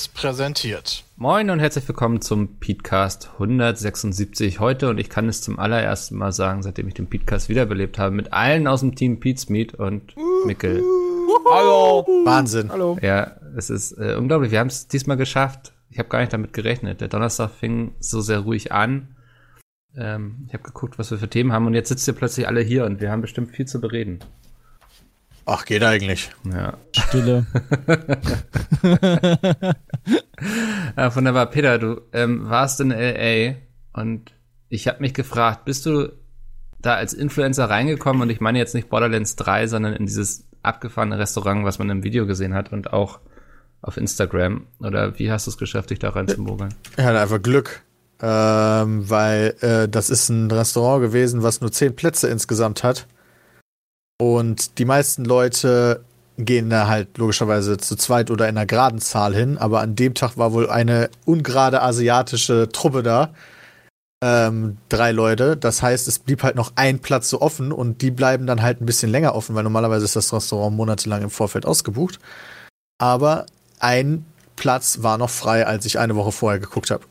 Seriös präsentiert. Moin und herzlich willkommen zum Podcast 176 heute und ich kann es zum allerersten Mal sagen, seitdem ich den Podcast wiederbelebt habe, mit allen aus dem Team Pete's Meet und Mickel. Hallo. Wahnsinn. Hallo. Ja, es ist äh, unglaublich. Wir haben es diesmal geschafft. Ich habe gar nicht damit gerechnet. Der Donnerstag fing so sehr ruhig an. Ähm, ich habe geguckt, was wir für Themen haben und jetzt sitzt ihr plötzlich alle hier und wir haben bestimmt viel zu bereden. Ach, geht eigentlich. Ja. Stille. ja, wunderbar. Peter, du ähm, warst in LA und ich habe mich gefragt, bist du da als Influencer reingekommen und ich meine jetzt nicht Borderlands 3, sondern in dieses abgefahrene Restaurant, was man im Video gesehen hat und auch auf Instagram? Oder wie hast du es geschafft, dich da reinzumogeln? Ich hatte einfach Glück, ähm, weil äh, das ist ein Restaurant gewesen, was nur zehn Plätze insgesamt hat. Und die meisten Leute gehen da halt logischerweise zu zweit oder in einer geraden Zahl hin, aber an dem Tag war wohl eine ungerade asiatische Truppe da. Ähm, drei Leute. Das heißt, es blieb halt noch ein Platz so offen und die bleiben dann halt ein bisschen länger offen, weil normalerweise ist das Restaurant monatelang im Vorfeld ausgebucht. Aber ein Platz war noch frei, als ich eine Woche vorher geguckt habe.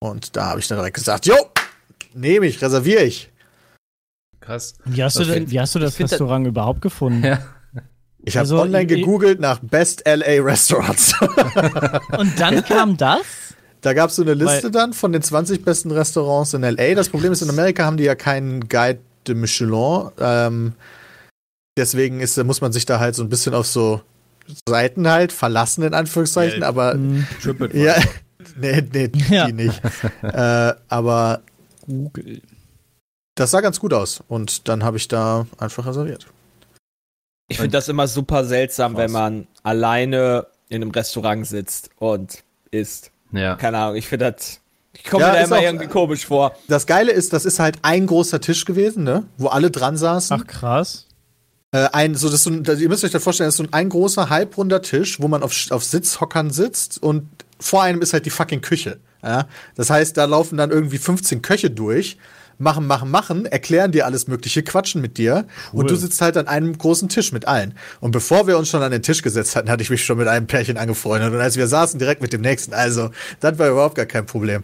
Und da habe ich dann direkt gesagt, jo, nehme ich, reserviere ich. Krass. Wie hast, du, denn, wie hast du das Restaurant das überhaupt gefunden? Ja. Ich habe also, online gegoogelt nach Best LA Restaurants. Und dann kam das? Da gab es so eine Liste Weil, dann von den 20 besten Restaurants in LA. Das Problem ist, in Amerika haben die ja keinen Guide de Michelin. Ähm, deswegen ist, muss man sich da halt so ein bisschen auf so Seiten halt verlassen, in Anführungszeichen. Ja, aber. Mhm. Ja, nee, nee, ja. die nicht. äh, aber. Google. Das sah ganz gut aus und dann habe ich da einfach reserviert. Ich finde das immer super seltsam, Krass. wenn man alleine in einem Restaurant sitzt und isst. Ja. Keine Ahnung, ich finde das. Ich komme ja, mir da immer auch, irgendwie komisch vor. Das Geile ist, das ist halt ein großer Tisch gewesen, ne? Wo alle dran saßen. Ach, krass. Äh, ein, so, das so ein, ihr müsst euch das vorstellen, das ist so ein, ein großer, halbrunder Tisch, wo man auf, auf Sitzhockern sitzt und vor einem ist halt die fucking Küche. Ja? Das heißt, da laufen dann irgendwie 15 Köche durch machen, machen, machen, erklären dir alles Mögliche, quatschen mit dir cool. und du sitzt halt an einem großen Tisch mit allen. Und bevor wir uns schon an den Tisch gesetzt hatten, hatte ich mich schon mit einem Pärchen angefreundet und als wir saßen, direkt mit dem nächsten. Also, das war überhaupt gar kein Problem.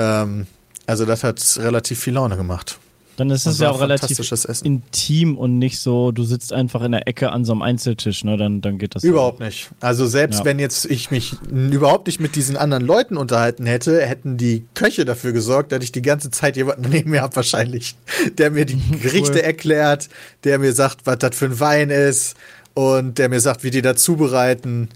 Ähm, also, das hat relativ viel Laune gemacht. Dann ist es ja auch relativ intim und nicht so, du sitzt einfach in der Ecke an so einem Einzeltisch, ne? Dann, dann geht das. Überhaupt so. nicht. Also selbst ja. wenn jetzt ich mich überhaupt nicht mit diesen anderen Leuten unterhalten hätte, hätten die Köche dafür gesorgt, dass ich die ganze Zeit jemanden neben mir habe wahrscheinlich, der mir die Gerichte cool. erklärt, der mir sagt, was das für ein Wein ist und der mir sagt, wie die da zubereiten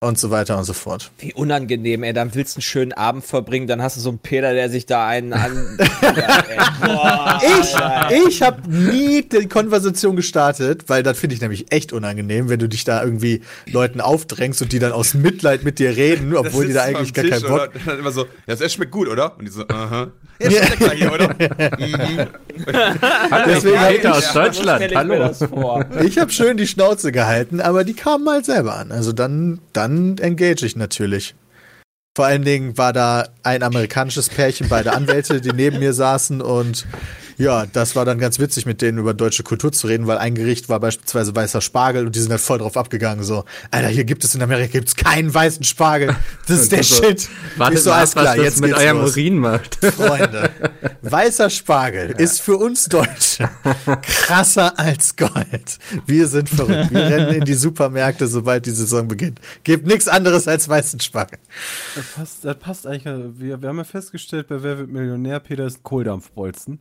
und so weiter und so fort. Wie unangenehm, ey. Dann willst du einen schönen Abend verbringen, dann hast du so einen Peter, der sich da einen an. ja, Boah, ich ich habe nie die Konversation gestartet, weil das finde ich nämlich echt unangenehm, wenn du dich da irgendwie Leuten aufdrängst und die dann aus Mitleid mit dir reden, obwohl die da eigentlich gar keinen Bock. Dann immer so, ja, das schmeckt gut, oder? Und die so, aha. Ja, schmeckt ja. hier, oder? mhm. Hallo, Deswegen Peter aus Deutschland. Ich Hallo. Ich habe schön die Schnauze gehalten, aber die kamen halt selber an. Also dann, dann dann engage ich natürlich. Vor allen Dingen war da ein amerikanisches Pärchen, beide Anwälte, die neben mir saßen und ja, das war dann ganz witzig, mit denen über deutsche Kultur zu reden, weil ein Gericht war beispielsweise weißer Spargel und die sind halt voll drauf abgegangen. So, Alter, hier gibt es in Amerika gibt's keinen weißen Spargel. Das ist der so, Shit. Warte, so, alles klar, was jetzt mit eurem los. Urin macht. Freunde, weißer Spargel ja. ist für uns Deutsche krasser als Gold. Wir sind verrückt. Wir rennen in die Supermärkte, sobald die Saison beginnt. Gibt nichts anderes als weißen Spargel. Das passt, das passt eigentlich. Wir, wir haben ja festgestellt, bei Wer wird Millionär, Peter ist ein Kohldampfbolzen.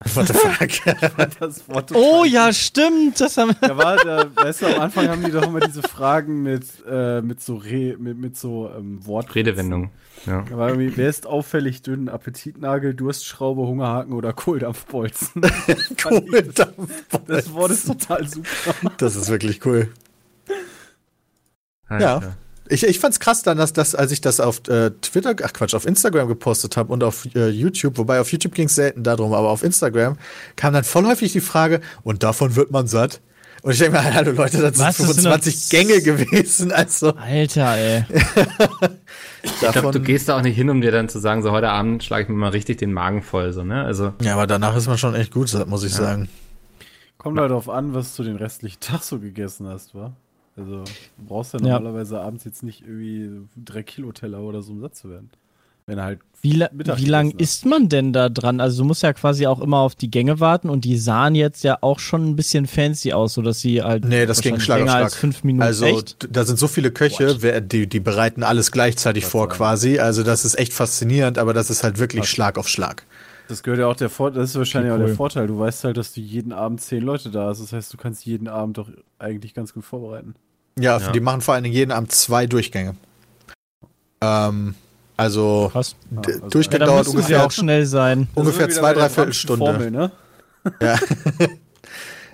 What the fuck? oh ja, stimmt. Das haben da war, da, weißt du, am Anfang haben die doch immer diese Fragen mit, äh, mit so, Re, mit, mit so ähm, Wort. Redewendung. Ja. Da war irgendwie, wer ist auffällig dünn? Appetitnagel, Durstschraube, Hungerhaken oder Kohldampfbolzen? Kohldampfbolzen. Das Wort ist total super. Das ist wirklich cool. Alter. Ja. Ich, ich fand's krass dann, dass das, als ich das auf äh, Twitter, ach Quatsch, auf Instagram gepostet habe und auf äh, YouTube, wobei auf YouTube ging's selten darum, aber auf Instagram kam dann voll häufig die Frage, und davon wird man satt. Und ich denke mir, hallo Leute, das Was, sind 25 das sind Gänge gewesen. Also. Alter, ey. ich glaube, du gehst da auch nicht hin, um dir dann zu sagen, so heute Abend schlage ich mir mal richtig den Magen voll, so, ne? Also. Ja, aber danach ist man schon echt gut, muss ich ja. sagen. Kommt halt darauf an, was du den restlichen Tag so gegessen hast, wa? Also du brauchst ja normalerweise abends jetzt nicht irgendwie drei Kilo Teller oder so, um satt zu werden. Wenn halt wie, la wie lang ist man denn da dran? Also du musst ja quasi auch immer auf die Gänge warten und die sahen jetzt ja auch schon ein bisschen fancy aus, so dass sie halt nee, das ging Schlag länger auf Schlag. als fünf Minuten. Also echt? da sind so viele Köche, wer, die, die bereiten alles gleichzeitig das vor quasi. Also das ist echt faszinierend, aber das ist halt wirklich Was? Schlag auf Schlag. Das gehört ja auch der Vorteil, das ist wahrscheinlich cool. auch der Vorteil. Du weißt halt, dass du jeden Abend zehn Leute da hast. Das heißt, du kannst jeden Abend doch eigentlich ganz gut vorbereiten. Ja, ja. die machen vor allen Dingen jeden Abend zwei Durchgänge. Ähm, also, Krass. Ja, also Durchgang ja, dauert ungefähr auch schnell sein. Ungefähr zwei, dreiviertel Stunde. Formel, ne? Ja.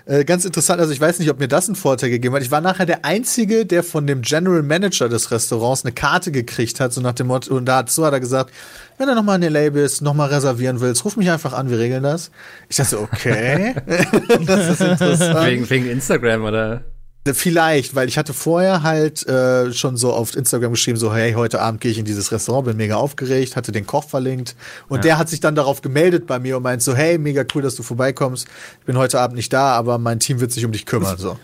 Äh, ganz interessant, also ich weiß nicht, ob mir das einen Vorteil gegeben hat. Ich war nachher der Einzige, der von dem General Manager des Restaurants eine Karte gekriegt hat, so nach dem Motto, und dazu hat er gesagt, wenn du nochmal in LA bist, nochmal reservieren willst, ruf mich einfach an, wir regeln das. Ich dachte so, okay. das ist interessant. Wegen, wegen Instagram, oder? Vielleicht, weil ich hatte vorher halt äh, schon so auf Instagram geschrieben, so hey, heute Abend gehe ich in dieses Restaurant, bin mega aufgeregt, hatte den Koch verlinkt und ja. der hat sich dann darauf gemeldet bei mir und meint so, hey, mega cool, dass du vorbeikommst. Ich bin heute Abend nicht da, aber mein Team wird sich um dich kümmern. So.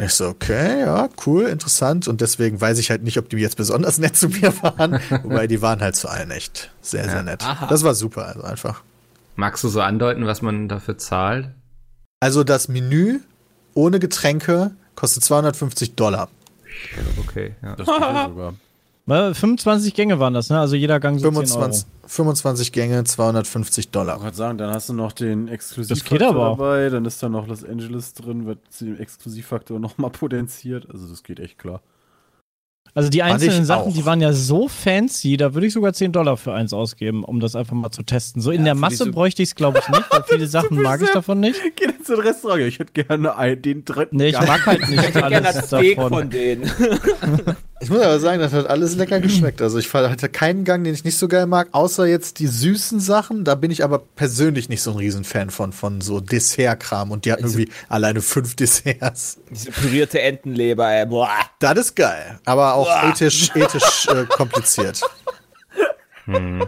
Ich so, okay, ja, cool, interessant. Und deswegen weiß ich halt nicht, ob die jetzt besonders nett zu mir waren. Wobei die waren halt zu allen echt sehr, sehr nett. Aha. Das war super, also einfach. Magst du so andeuten, was man dafür zahlt? Also das Menü ohne Getränke Kostet 250 Dollar. Okay, ja. Das sogar. 25 Gänge waren das, ne? Also jeder Gang so 25, 25 Gänge, 250 Dollar. Ich wollte sagen, dann hast du noch den Exklusivfaktor dabei, dann ist da noch Los Angeles drin, wird den Exklusivfaktor nochmal potenziert. Also das geht echt klar. Also die einzelnen Sachen, auch. die waren ja so fancy, da würde ich sogar 10 Dollar für eins ausgeben, um das einfach mal zu testen. So in ja, der Masse bräuchte ich es, glaube ich, nicht, weil viele Sachen mag ich davon nicht. Geh jetzt in ein Restaurant. Ich hätte gerne einen, den dritten. Nee, ich mag halt nicht alles gerne Steak davon. von denen. Ich muss aber sagen, das hat alles lecker geschmeckt. Also ich hatte keinen Gang, den ich nicht so geil mag, außer jetzt die süßen Sachen. Da bin ich aber persönlich nicht so ein Riesenfan von, von so Dessertkram. Und die hatten irgendwie alleine fünf Desserts. Diese pürierte Entenleber, ey. Boah. Das ist geil. Aber auch Boah. ethisch, ethisch äh, kompliziert. Hm.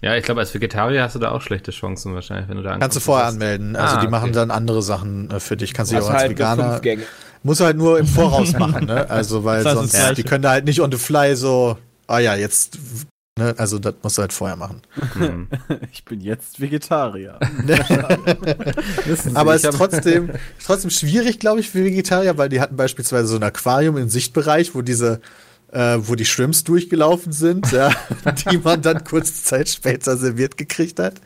Ja, ich glaube, als Vegetarier hast du da auch schlechte Chancen wahrscheinlich, wenn du da Kannst du vorher anmelden. Also ah, die machen dann andere Sachen äh, für dich. Kannst du auch als halt Veganer. Muss halt nur im Voraus machen, ne? Also, weil sonst, ja. die können da halt nicht on the fly so, ah ja, jetzt, ne? Also, das musst du halt vorher machen. Mhm. Ich bin jetzt Vegetarier. Aber es ist trotzdem, trotzdem schwierig, glaube ich, für Vegetarier, weil die hatten beispielsweise so ein Aquarium im Sichtbereich, wo diese äh, wo die Shrimps durchgelaufen sind, ja, die man dann kurze Zeit später serviert gekriegt hat.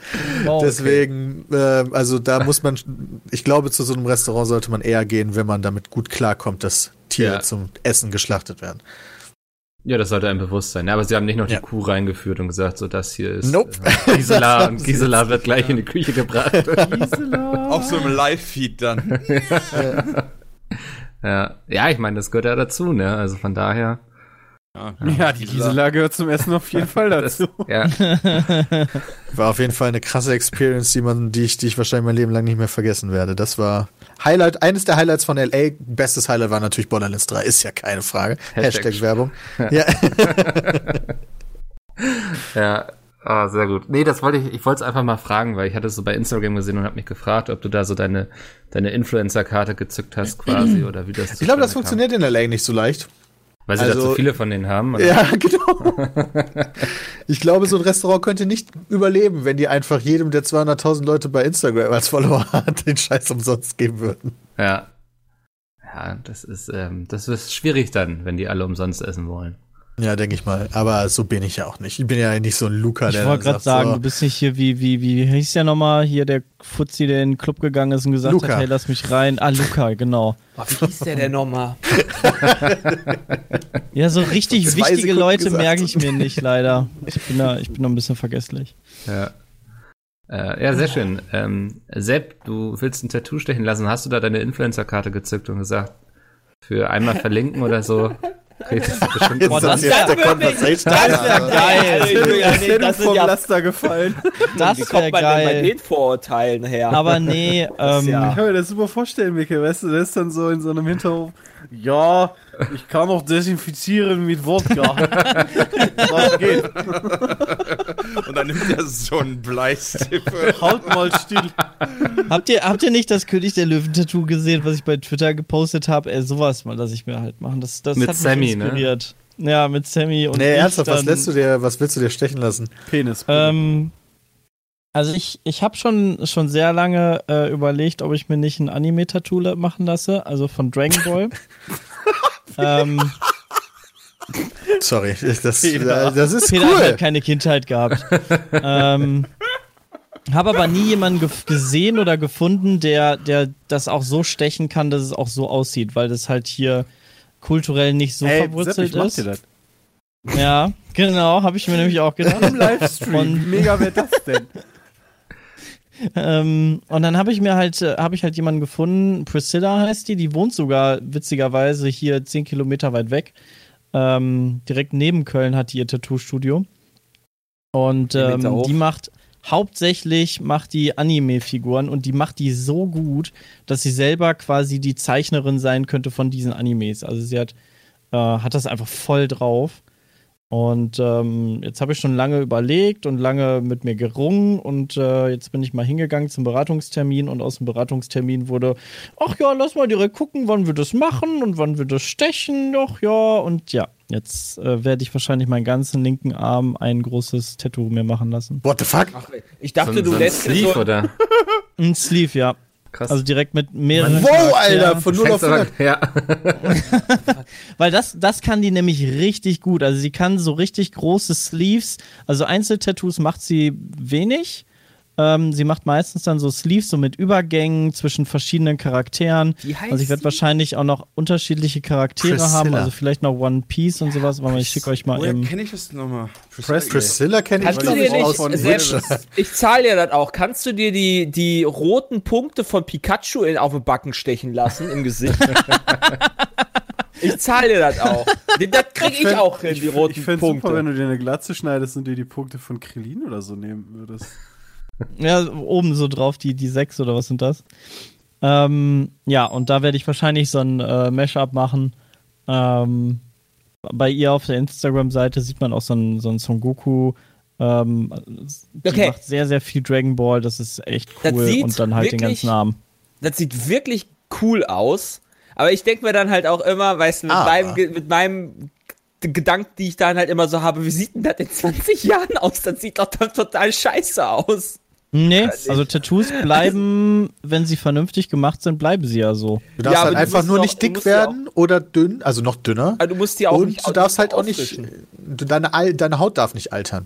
Oh, okay. Deswegen, äh, also da muss man, ich glaube, zu so einem Restaurant sollte man eher gehen, wenn man damit gut klarkommt, dass Tiere ja. zum Essen geschlachtet werden. Ja, das sollte einem bewusst sein. Ja, aber sie haben nicht noch die ja. Kuh reingeführt und gesagt, so das hier ist nope. äh, Gisela und Gisela wird gleich in die Küche gebracht. Gisela. Auf so einem Live-Feed dann. ja. ja, ich meine, das gehört ja dazu, ne? Also von daher. Ja, ja die Gisela gehört zum Essen auf jeden Fall dazu. ja. War auf jeden Fall eine krasse Experience, die man, die ich, die ich wahrscheinlich mein Leben lang nicht mehr vergessen werde. Das war Highlight, eines der Highlights von LA. Bestes Highlight war natürlich Borderlands 3, ist ja keine Frage. Hashtag, Hashtag Werbung. Ja. ja. Ah, sehr gut. Nee, das wollte ich, ich wollte es einfach mal fragen, weil ich hatte es so bei Instagram gesehen und habe mich gefragt, ob du da so deine, deine Influencer-Karte gezückt hast quasi oder wie das Ich glaube, das funktioniert in LA nicht so leicht. Weil sie also, da zu viele von denen haben? Oder? Ja, genau. ich glaube, so ein Restaurant könnte nicht überleben, wenn die einfach jedem der 200.000 Leute bei Instagram als Follower hat, den Scheiß umsonst geben würden. Ja. Ja, das ist, ähm, das ist schwierig dann, wenn die alle umsonst essen wollen. Ja, denke ich mal. Aber so bin ich ja auch nicht. Ich bin ja nicht so ein Luca, der. Ich wollte gerade sagen, so, du bist nicht hier wie, wie, wie hieß der nochmal hier, der Fuzzi, der in den Club gegangen ist und gesagt Luca. hat, hey, lass mich rein. Ah, Luca, genau. Oh, wie hieß der denn nochmal? ja, so richtig wichtige Leute merke ich mir nicht, leider. Ich bin da, ich bin da ein bisschen vergesslich. Ja. Äh, ja, sehr schön. Ähm, Sepp, du willst ein Tattoo stechen lassen. Hast du da deine Influencer-Karte gezückt und gesagt, für einmal verlinken oder so Okay, das ist bestimmt Boah, das wäre wär geil. Das ist vom ja, Laster gefallen. Das Wie kommt man geil. denn bei den Vorurteilen her? Aber nee, ähm, ja. Ich kann mir das super vorstellen, Mikkel. Weißt du, der ist dann so in so einem Hinterhof. Ja, ich kann auch desinfizieren mit Wodka. Was geht? Und dann nimmt er so einen Bleistift. Haut mal still. Habt ihr, habt ihr nicht das König der Löwen-Tattoo gesehen, was ich bei Twitter gepostet habe? Ey, sowas mal lasse ich mir halt machen. Das, das mit hat Sammy, mich ne? inspiriert. Ne? Ja, mit Sammy und. Nee, ernsthaft, was lässt du dir, was willst du dir stechen lassen? Penis. Ähm, also ich, ich habe schon, schon sehr lange äh, überlegt, ob ich mir nicht ein Anime-Tattoo machen lasse, also von Dragon Ball. ähm, Sorry, das, das ist Peter cool. hat keine Kindheit gehabt. ähm, habe aber nie jemanden gesehen oder gefunden, der, der das auch so stechen kann, dass es auch so aussieht, weil das halt hier kulturell nicht so hey, verwurzelt Sepp, ist. Das. Ja, genau, habe ich mir nämlich auch gedacht. Im Livestream. Und mega wäre das denn? ähm, und dann habe ich mir halt, äh, habe ich halt jemanden gefunden, Priscilla heißt die, die wohnt sogar witzigerweise hier zehn Kilometer weit weg. Ähm, direkt neben Köln hat die ihr Tattoo-Studio. Und ähm, die macht hauptsächlich macht die Anime-Figuren und die macht die so gut, dass sie selber quasi die Zeichnerin sein könnte von diesen Animes. Also sie hat, äh, hat das einfach voll drauf. Und ähm, jetzt habe ich schon lange überlegt und lange mit mir gerungen und äh, jetzt bin ich mal hingegangen zum Beratungstermin und aus dem Beratungstermin wurde, ach ja, lass mal direkt gucken, wann wir das machen und wann wir das stechen, doch ja und ja, jetzt äh, werde ich wahrscheinlich meinen ganzen linken Arm ein großes Tattoo mir machen lassen. What the fuck? Ach, ich dachte, so, du so lässt Sleeve, so oder? Ein Sleeve, ja. Krass. Also direkt mit mehreren. Wow, Alter, von 0 auf 100. Ja. Weil das, das kann die nämlich richtig gut. Also sie kann so richtig große Sleeves, also Einzeltattoos macht sie wenig. Ähm, sie macht meistens dann so Sleeves so mit Übergängen zwischen verschiedenen Charakteren. also ich werde wahrscheinlich auch noch unterschiedliche Charaktere Priscilla. haben, also vielleicht noch One Piece und sowas, aber ich schicke euch mal Woher eben. kenne ich das nochmal? Priscilla, Priscilla kenne ich, ich, ich aus von selbst, Ich zahle dir das auch. Kannst du dir die, die roten Punkte von Pikachu in, auf den Backen stechen lassen im Gesicht? Ich zahle dir das auch. Das kriege ich, ich auch hin, die roten ich Punkte. Super, wenn du dir eine Glatze schneidest und dir die Punkte von Krillin oder so nehmen würdest. Ja, oben so drauf, die, die sechs oder was sind das? Ähm, ja, und da werde ich wahrscheinlich so ein äh, Mashup machen. Ähm, bei ihr auf der Instagram-Seite sieht man auch so ein, so ein Son Goku. Ähm, die okay. macht sehr, sehr viel Dragon Ball. Das ist echt cool. Und dann halt wirklich, den ganzen Namen. Das sieht wirklich cool aus. Aber ich denke mir dann halt auch immer, weißt du, mit, ah. meinem, mit meinem Gedanken, die ich dann halt immer so habe, wie sieht denn das in 20 Jahren aus? Das sieht doch dann total scheiße aus. Nee, also Tattoos bleiben, wenn sie vernünftig gemacht sind, bleiben sie ja so. Du darfst ja, halt einfach nur nicht dick werden oder dünn, also noch dünner. Also du musst die auch und nicht du darfst halt auch nicht, deine, deine Haut darf nicht altern.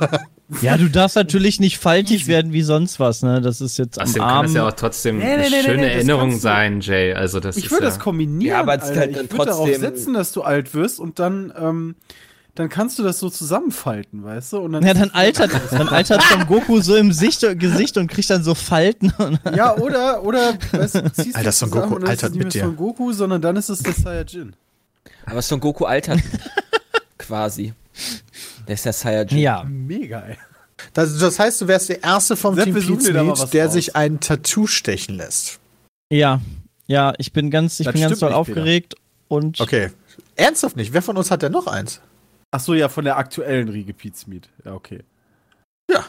ja, du darfst natürlich nicht faltig werden wie sonst was, ne? Das ist jetzt am Arm. kann das ja auch trotzdem nee, nee, nee, eine schöne Erinnerung sein, Jay. Also das ich würde ja das kombinieren. Ja, aber es halt ich würde darauf setzen, dass du alt wirst und dann ähm, dann kannst du das so zusammenfalten, weißt du? Und dann ja, dann altert, dann altert Son Goku so im Sicht, Gesicht und kriegt dann so Falten. ja, oder, oder, weißt du, ziehst Alter, Son Goku und altert mit dir. Son Goku, sondern dann ist es der Saiyajin. Aber Son Goku altert quasi. Der ist der Saiyajin. Ja. Mega, ey. Das, das heißt, du wärst der Erste vom Sepp, Team Pizmeet, der raus. sich ein Tattoo stechen lässt. Ja, ja, ich bin ganz, ich das bin ganz doll aufgeregt Peter. und. Okay. Ernsthaft nicht? Wer von uns hat denn noch eins? Ach so, ja, von der aktuellen Riege Pizmeet. Ja, okay. Ja.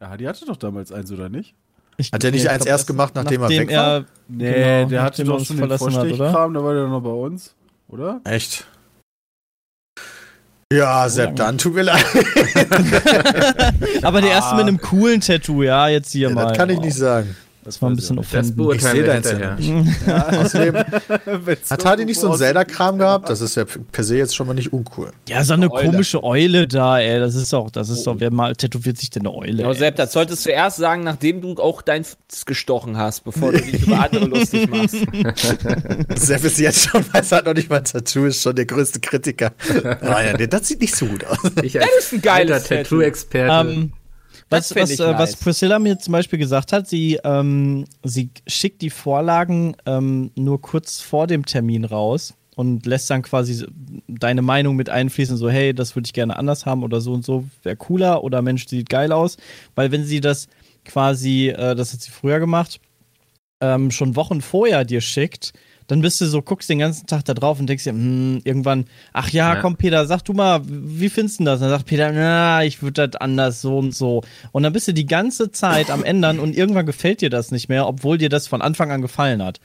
Ja, die hatte doch damals eins, oder nicht? Ich, hat der nicht nee, eins erst gemacht, nachdem, nachdem, er weg war? nee, genau, der hatte doch schon den Vorstechkram, da war der noch bei uns, oder? Echt? Ja, Sepp, dann tut mir leid. Aber der erste mit einem coolen Tattoo, ja, jetzt hier ja, mal. Das kann ich nicht sagen. Das war ein bisschen offensiv. Ich sehe deins ja nicht. Ja, außerdem hat Hardy nicht so einen Zelda-Kram gehabt? Das ist ja per se jetzt schon mal nicht uncool. Ja, so eine Eule. komische Eule da, ey. Das ist doch, das ist doch, wer mal tätowiert sich denn eine Eule? Ja, Sepp, das solltest du erst sagen, nachdem du auch deins gestochen hast, bevor du dich über andere lustig machst. Sepp ist jetzt schon, weiß er noch nicht mal ein Tattoo, ist schon der größte Kritiker. Ah ja, das sieht nicht so gut aus. Ich das ist ein geiler Tattoo-Experte. Um, ähm, was, was, äh, nice. was Priscilla mir zum Beispiel gesagt hat, sie, ähm, sie schickt die Vorlagen ähm, nur kurz vor dem Termin raus und lässt dann quasi deine Meinung mit einfließen, so hey, das würde ich gerne anders haben oder so und so, wäre cooler oder Mensch, sieht geil aus. Weil wenn sie das quasi, äh, das hat sie früher gemacht, ähm, schon Wochen vorher dir schickt, dann bist du so, guckst den ganzen Tag da drauf und denkst dir, hm, irgendwann, ach ja, ja, komm Peter, sag du mal, wie findest du das? Und dann sagt Peter, na, ich würde das anders so und so. Und dann bist du die ganze Zeit am ändern und irgendwann gefällt dir das nicht mehr, obwohl dir das von Anfang an gefallen hat.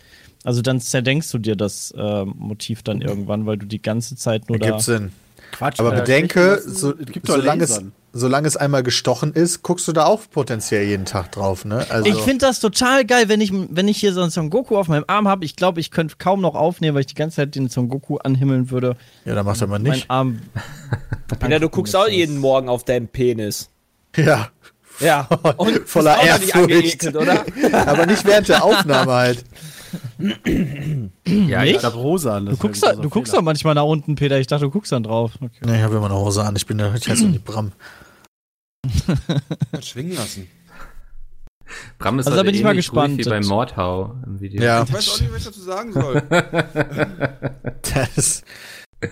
Also dann zerdenkst du dir das äh, Motiv dann irgendwann, weil du die ganze Zeit nur Ergibt da. Sinn. Quatsch. Aber bedenke, so, solange, es, solange es einmal gestochen ist, guckst du da auch potenziell jeden Tag drauf, ne? Also ich finde das total geil, wenn ich, wenn ich hier so einen Son Goku auf meinem Arm habe. Ich glaube, ich könnte kaum noch aufnehmen, weil ich die ganze Zeit den Son Goku anhimmeln würde. Ja, dann macht er mal nicht. Mein Arm. ja, du guckst auch jeden Morgen auf deinen Penis. Ja. Ja. Und voller Ehrfurcht. oder? Aber nicht während der Aufnahme halt. Ja, ich glaube rosa an. Du guckst, da, du guckst doch manchmal nach unten, Peter. Ich dachte, du guckst dann drauf. Okay. Nee, ich habe immer eine Hose an. Ich bin der, ich heiße nicht Bram. schwingen lassen. Bram ist also da bin ich mal gespannt. Wie bei Mordhau im Video. Ja. Ich weiß auch nicht, was ich dazu sagen soll. das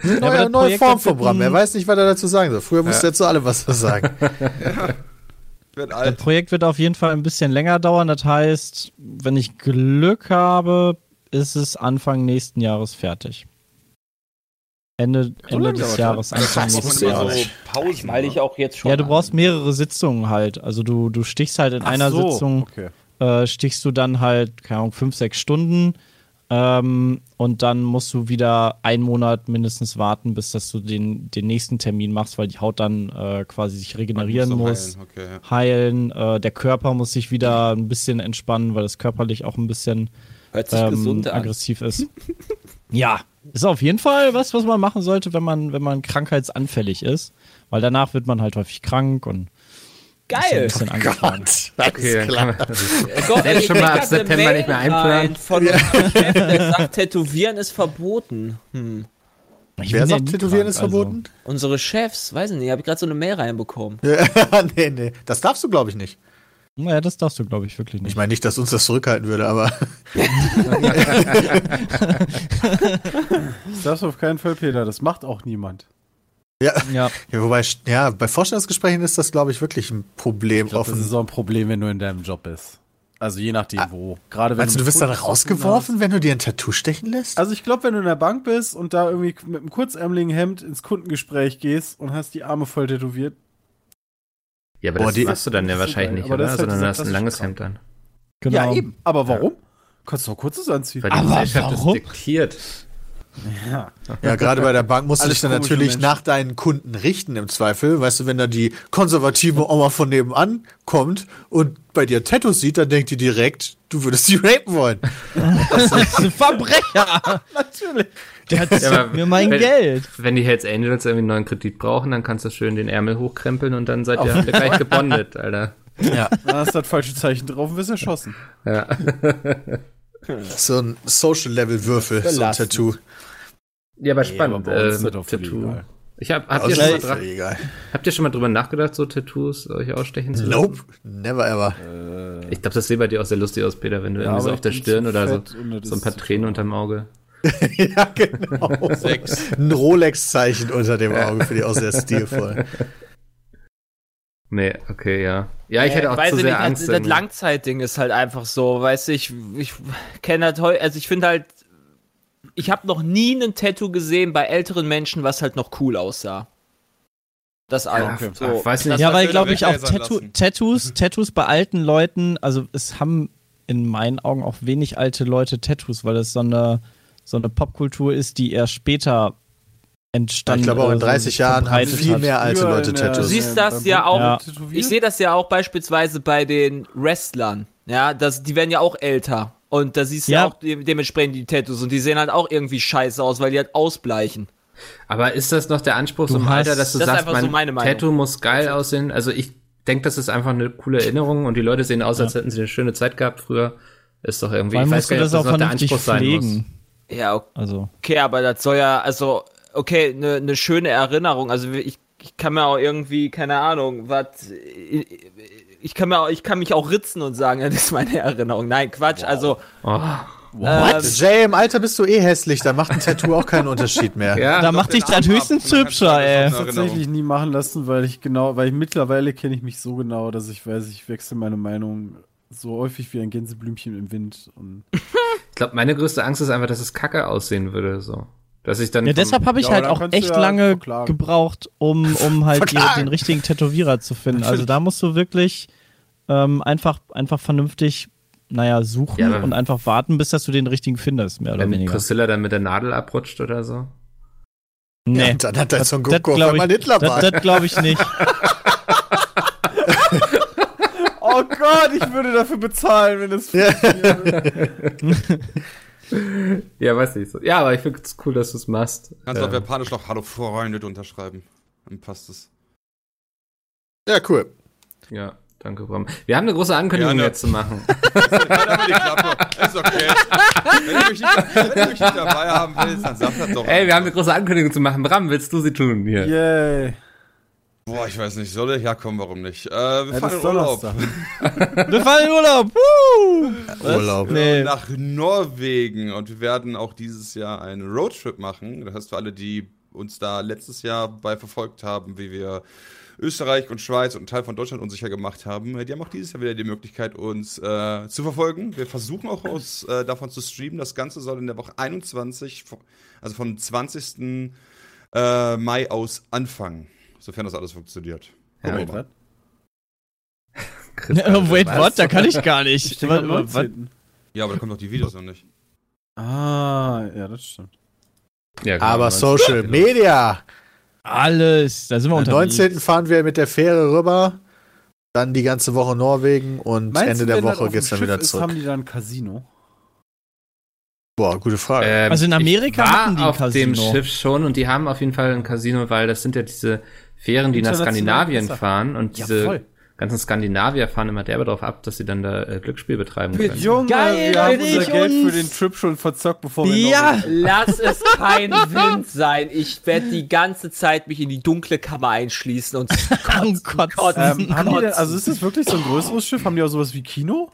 neue, ja, neue Form von Bram. Er weiß nicht, was er dazu sagen soll. Früher musste ja. er zu allem was sagen. ja. Das Projekt wird auf jeden Fall ein bisschen länger dauern. Das heißt, wenn ich Glück habe, ist es Anfang nächsten Jahres fertig. Ende, Ende des Jahres, Anfang nächsten Jahres. So Pausen, weil ich auch jetzt schon. Ja, du brauchst mehrere Sitzungen halt. Also du, du stichst halt in Ach einer so, Sitzung, okay. äh, stichst du dann halt, keine Ahnung, fünf, sechs Stunden ähm, und dann musst du wieder einen Monat mindestens warten, bis dass du den, den nächsten Termin machst, weil die Haut dann äh, quasi sich regenerieren muss. Heilen, okay, ja. heilen. Äh, der Körper muss sich wieder ein bisschen entspannen, weil das körperlich auch ein bisschen ähm, aggressiv ist. ja, ist auf jeden Fall was, was man machen sollte, wenn man, wenn man krankheitsanfällig ist. Weil danach wird man halt häufig krank und Geil. Ein oh Gott. Okay, klar. Gott, Wenn schon mal ab September nicht mehr einplanen. Von ja. Chef, der sagt, Tätowieren ist verboten. Hm. Wer sagt, Tätowieren ist also. verboten? Unsere Chefs, weiß nicht, habe ich gerade so eine Mail reinbekommen. nee, nee, das darfst du, glaube ich, nicht. Naja, das darfst du, glaube ich, wirklich nicht. Ich meine nicht, dass uns das zurückhalten würde, aber. das darfst du auf keinen Fall, Peter. Das macht auch niemand. Ja. ja. ja. Wobei, ja, bei Vorstellungsgesprächen ist das, glaube ich, wirklich ein Problem. Ich glaub, das ist so ein Problem, wenn du in deinem Job bist. Also je nachdem ah, wo. Gerade wenn meinst du, du wirst dann rausgeworfen, wenn du dir ein Tattoo stechen lässt? Also ich glaube, wenn du in der Bank bist und da irgendwie mit einem kurzärmeligen Hemd ins Kundengespräch gehst und hast die Arme voll tätowiert. Ja, aber Boah, das die, machst du dann ja wahrscheinlich nicht, oder? Halt Sondern hast ein langes Hemd an. Genau. Ja, eben. Aber warum? Ja. Kannst du auch kurzes anziehen. Weil die aber Gesellschaft warum? das diktiert. Ja, ja gerade bei der Bank musst du dich dann natürlich Menschen. nach deinen Kunden richten im Zweifel. Weißt du, wenn da die konservative Oma von nebenan kommt und bei dir Tattoos sieht, dann denkt die direkt, du würdest sie rapen wollen. Das ist ein Verbrecher. natürlich. Der hat ja, mir mein wenn, Geld. Wenn die Hells Angels irgendwie einen neuen Kredit brauchen, dann kannst du schön den Ärmel hochkrempeln und dann seid ihr gleich gebondet, Alter. Ja. Dann hast du das falsche Zeichen drauf und wirst erschossen. Ja. So ein Social-Level-Würfel, so ein Tattoo. Ja, aber spannend. Nee, aber äh, mit Tattoo. Ich hab, habt, ihr schon mal habt ihr schon mal drüber nachgedacht, so Tattoos euch ausstechen zu lassen? Nope, never ever. Äh, ich glaube, das sieht bei dir auch sehr lustig aus, Peter, wenn du ja, irgendwie so auf der Stirn oder so, so ein paar Tränen unterm Auge. ja, genau. Sechs. Ein Rolex-Zeichen unter dem Auge finde ich auch sehr stilvoll. Nee, okay, ja. Ja, ich hätte auch zu sehr nicht, Angst. Das, das Langzeitding ist halt einfach so, weißt du, ich, ich kenne halt heute, also ich finde halt, ich habe noch nie ein Tattoo gesehen bei älteren Menschen, was halt noch cool aussah. Das. Ja, so. Ach, weiß nicht. ja weil glaube ich auch Tattoo, Tattoos, Tattoos bei alten Leuten, also es haben in meinen Augen auch wenig alte Leute Tattoos, weil es so eine, so eine Popkultur ist, die erst später entstanden. Ich glaube auch in 30 Jahren haben viel mehr alte Leute Tattoos. Du siehst das ja auch, ja. ich sehe das ja auch beispielsweise bei den Wrestlern. Ja, das, die werden ja auch älter. Und da siehst du ja auch dementsprechend die Tattoos und die sehen halt auch irgendwie scheiße aus, weil die halt ausbleichen. Aber ist das noch der Anspruch du im Alter, dass du das sagst, mein so Tattoo muss geil aussehen? Also ich denke, das ist einfach eine coole Erinnerung und die Leute sehen aus, als hätten sie eine schöne Zeit gehabt früher. Ist doch irgendwie, ich weiß gar nicht, ob das noch der Anspruch pflegen. sein muss. Ja, okay. Also. okay, aber das soll ja, also okay, eine ne schöne Erinnerung. Also ich, ich kann mir auch irgendwie, keine Ahnung, was. Ich kann, mir, ich kann mich auch ritzen und sagen, das ist meine Erinnerung. Nein, Quatsch. Wow. Also. Oh. What? Ähm, Jay, im Alter bist du eh hässlich, da macht ein Tattoo auch keinen Unterschied mehr. Ja, da macht dich dann höchstens hübscher, ey. Ich tatsächlich nie machen lassen, weil ich genau, weil ich mittlerweile kenne ich mich so genau, dass ich weiß, ich wechsle meine Meinung so häufig wie ein Gänseblümchen im Wind. Und Ich glaube, meine größte Angst ist einfach, dass es kacke aussehen würde, so. Dass ich dann. Ja, deshalb habe ich Ja, halt auch echt ja lange verklagen. gebraucht, um, um halt die, den richtigen Tätowierer zu finden. Also da musst du wirklich ähm, einfach, einfach vernünftig, naja, suchen Ja, und einfach warten, bis dass du den richtigen findest, mehr oder wenn weniger. Priscilla dann mit der Nadel abrutscht oder so. Nee. Und dann hat er so einen das Gucko, glaub wenn man ich, Hitler das, war. das glaube ich nicht. Oh Gott, ich würde dafür bezahlen, wenn es Ja, weiß nicht so. Ja, aber ich finde es cool, dass du es machst. Kannst du auf Ähm, Japanisch noch Hallo Freunde unterschreiben. Dann passt es. Ja, cool. Ja, danke, Bram. Wir haben eine große Ankündigung Gerne. jetzt zu machen. Aber die Klappe. Ist okay. Wenn du mich nicht, wenn du mich nicht dabei haben willst, dann sag das doch. Ey, wir haben eine große Ankündigung zu machen. Bram, willst du sie tun? Hier. Yay. Boah, ich weiß nicht, soll ich? Ja, komm, warum nicht? Äh, wir Ja, fahren das in ist Urlaub. Wir fahren in Urlaub. Urlaub. Nee. nach Norwegen und wir werden auch dieses Jahr einen Roadtrip machen. Das heißt für alle, die uns da letztes Jahr bei verfolgt haben, wie wir Österreich und Schweiz und einen Teil von Deutschland unsicher gemacht haben, äh, die haben auch dieses Jahr wieder die Möglichkeit, uns äh, zu verfolgen. Wir versuchen auch uns äh, davon zu streamen. Das Ganze soll in der Woche 21, vo- also vom 20. Äh, Mai aus anfangen, sofern das alles funktioniert. Ja. Wir mal. Chris, Oh, wait, was? what? Da kann ich gar nicht. Ich denke am Wa- wa- wa- 19. Ja, aber da kommen doch die Videos noch nicht. Ah, ja, das stimmt. Ja, genau, Aber was- Social Media. Alles. Da sind wir Am unterwegs. 19. fahren wir mit der Fähre rüber. Dann die ganze Woche Norwegen und Meinst Ende du, der Woche geht's dem dann wieder Schiff ist, zurück. Haben die dann ein Casino? Boah, gute Frage. Ähm, Also in Amerika ich war die ein auf dem Casino. Schiff schon und die haben auf jeden Fall ein Casino, weil das sind ja diese Fähren, die nach Skandinavien besser. fahren und Ja, diese voll. ganzen Skandinavier fahren immer derbe darauf ab, dass sie dann da äh, Glücksspiel betreiben können. Junge, Geil, wir haben unser ich Geld für den Trip schon verzockt, bevor wir Ja. Lass es kein Wind sein. Ich werde die ganze Zeit mich in die dunkle Kammer einschließen und Kotzen, kotzen. Ähm, haben die denn, kotzen. also ist das wirklich so ein größeres Schiff? Haben die auch sowas wie Kino?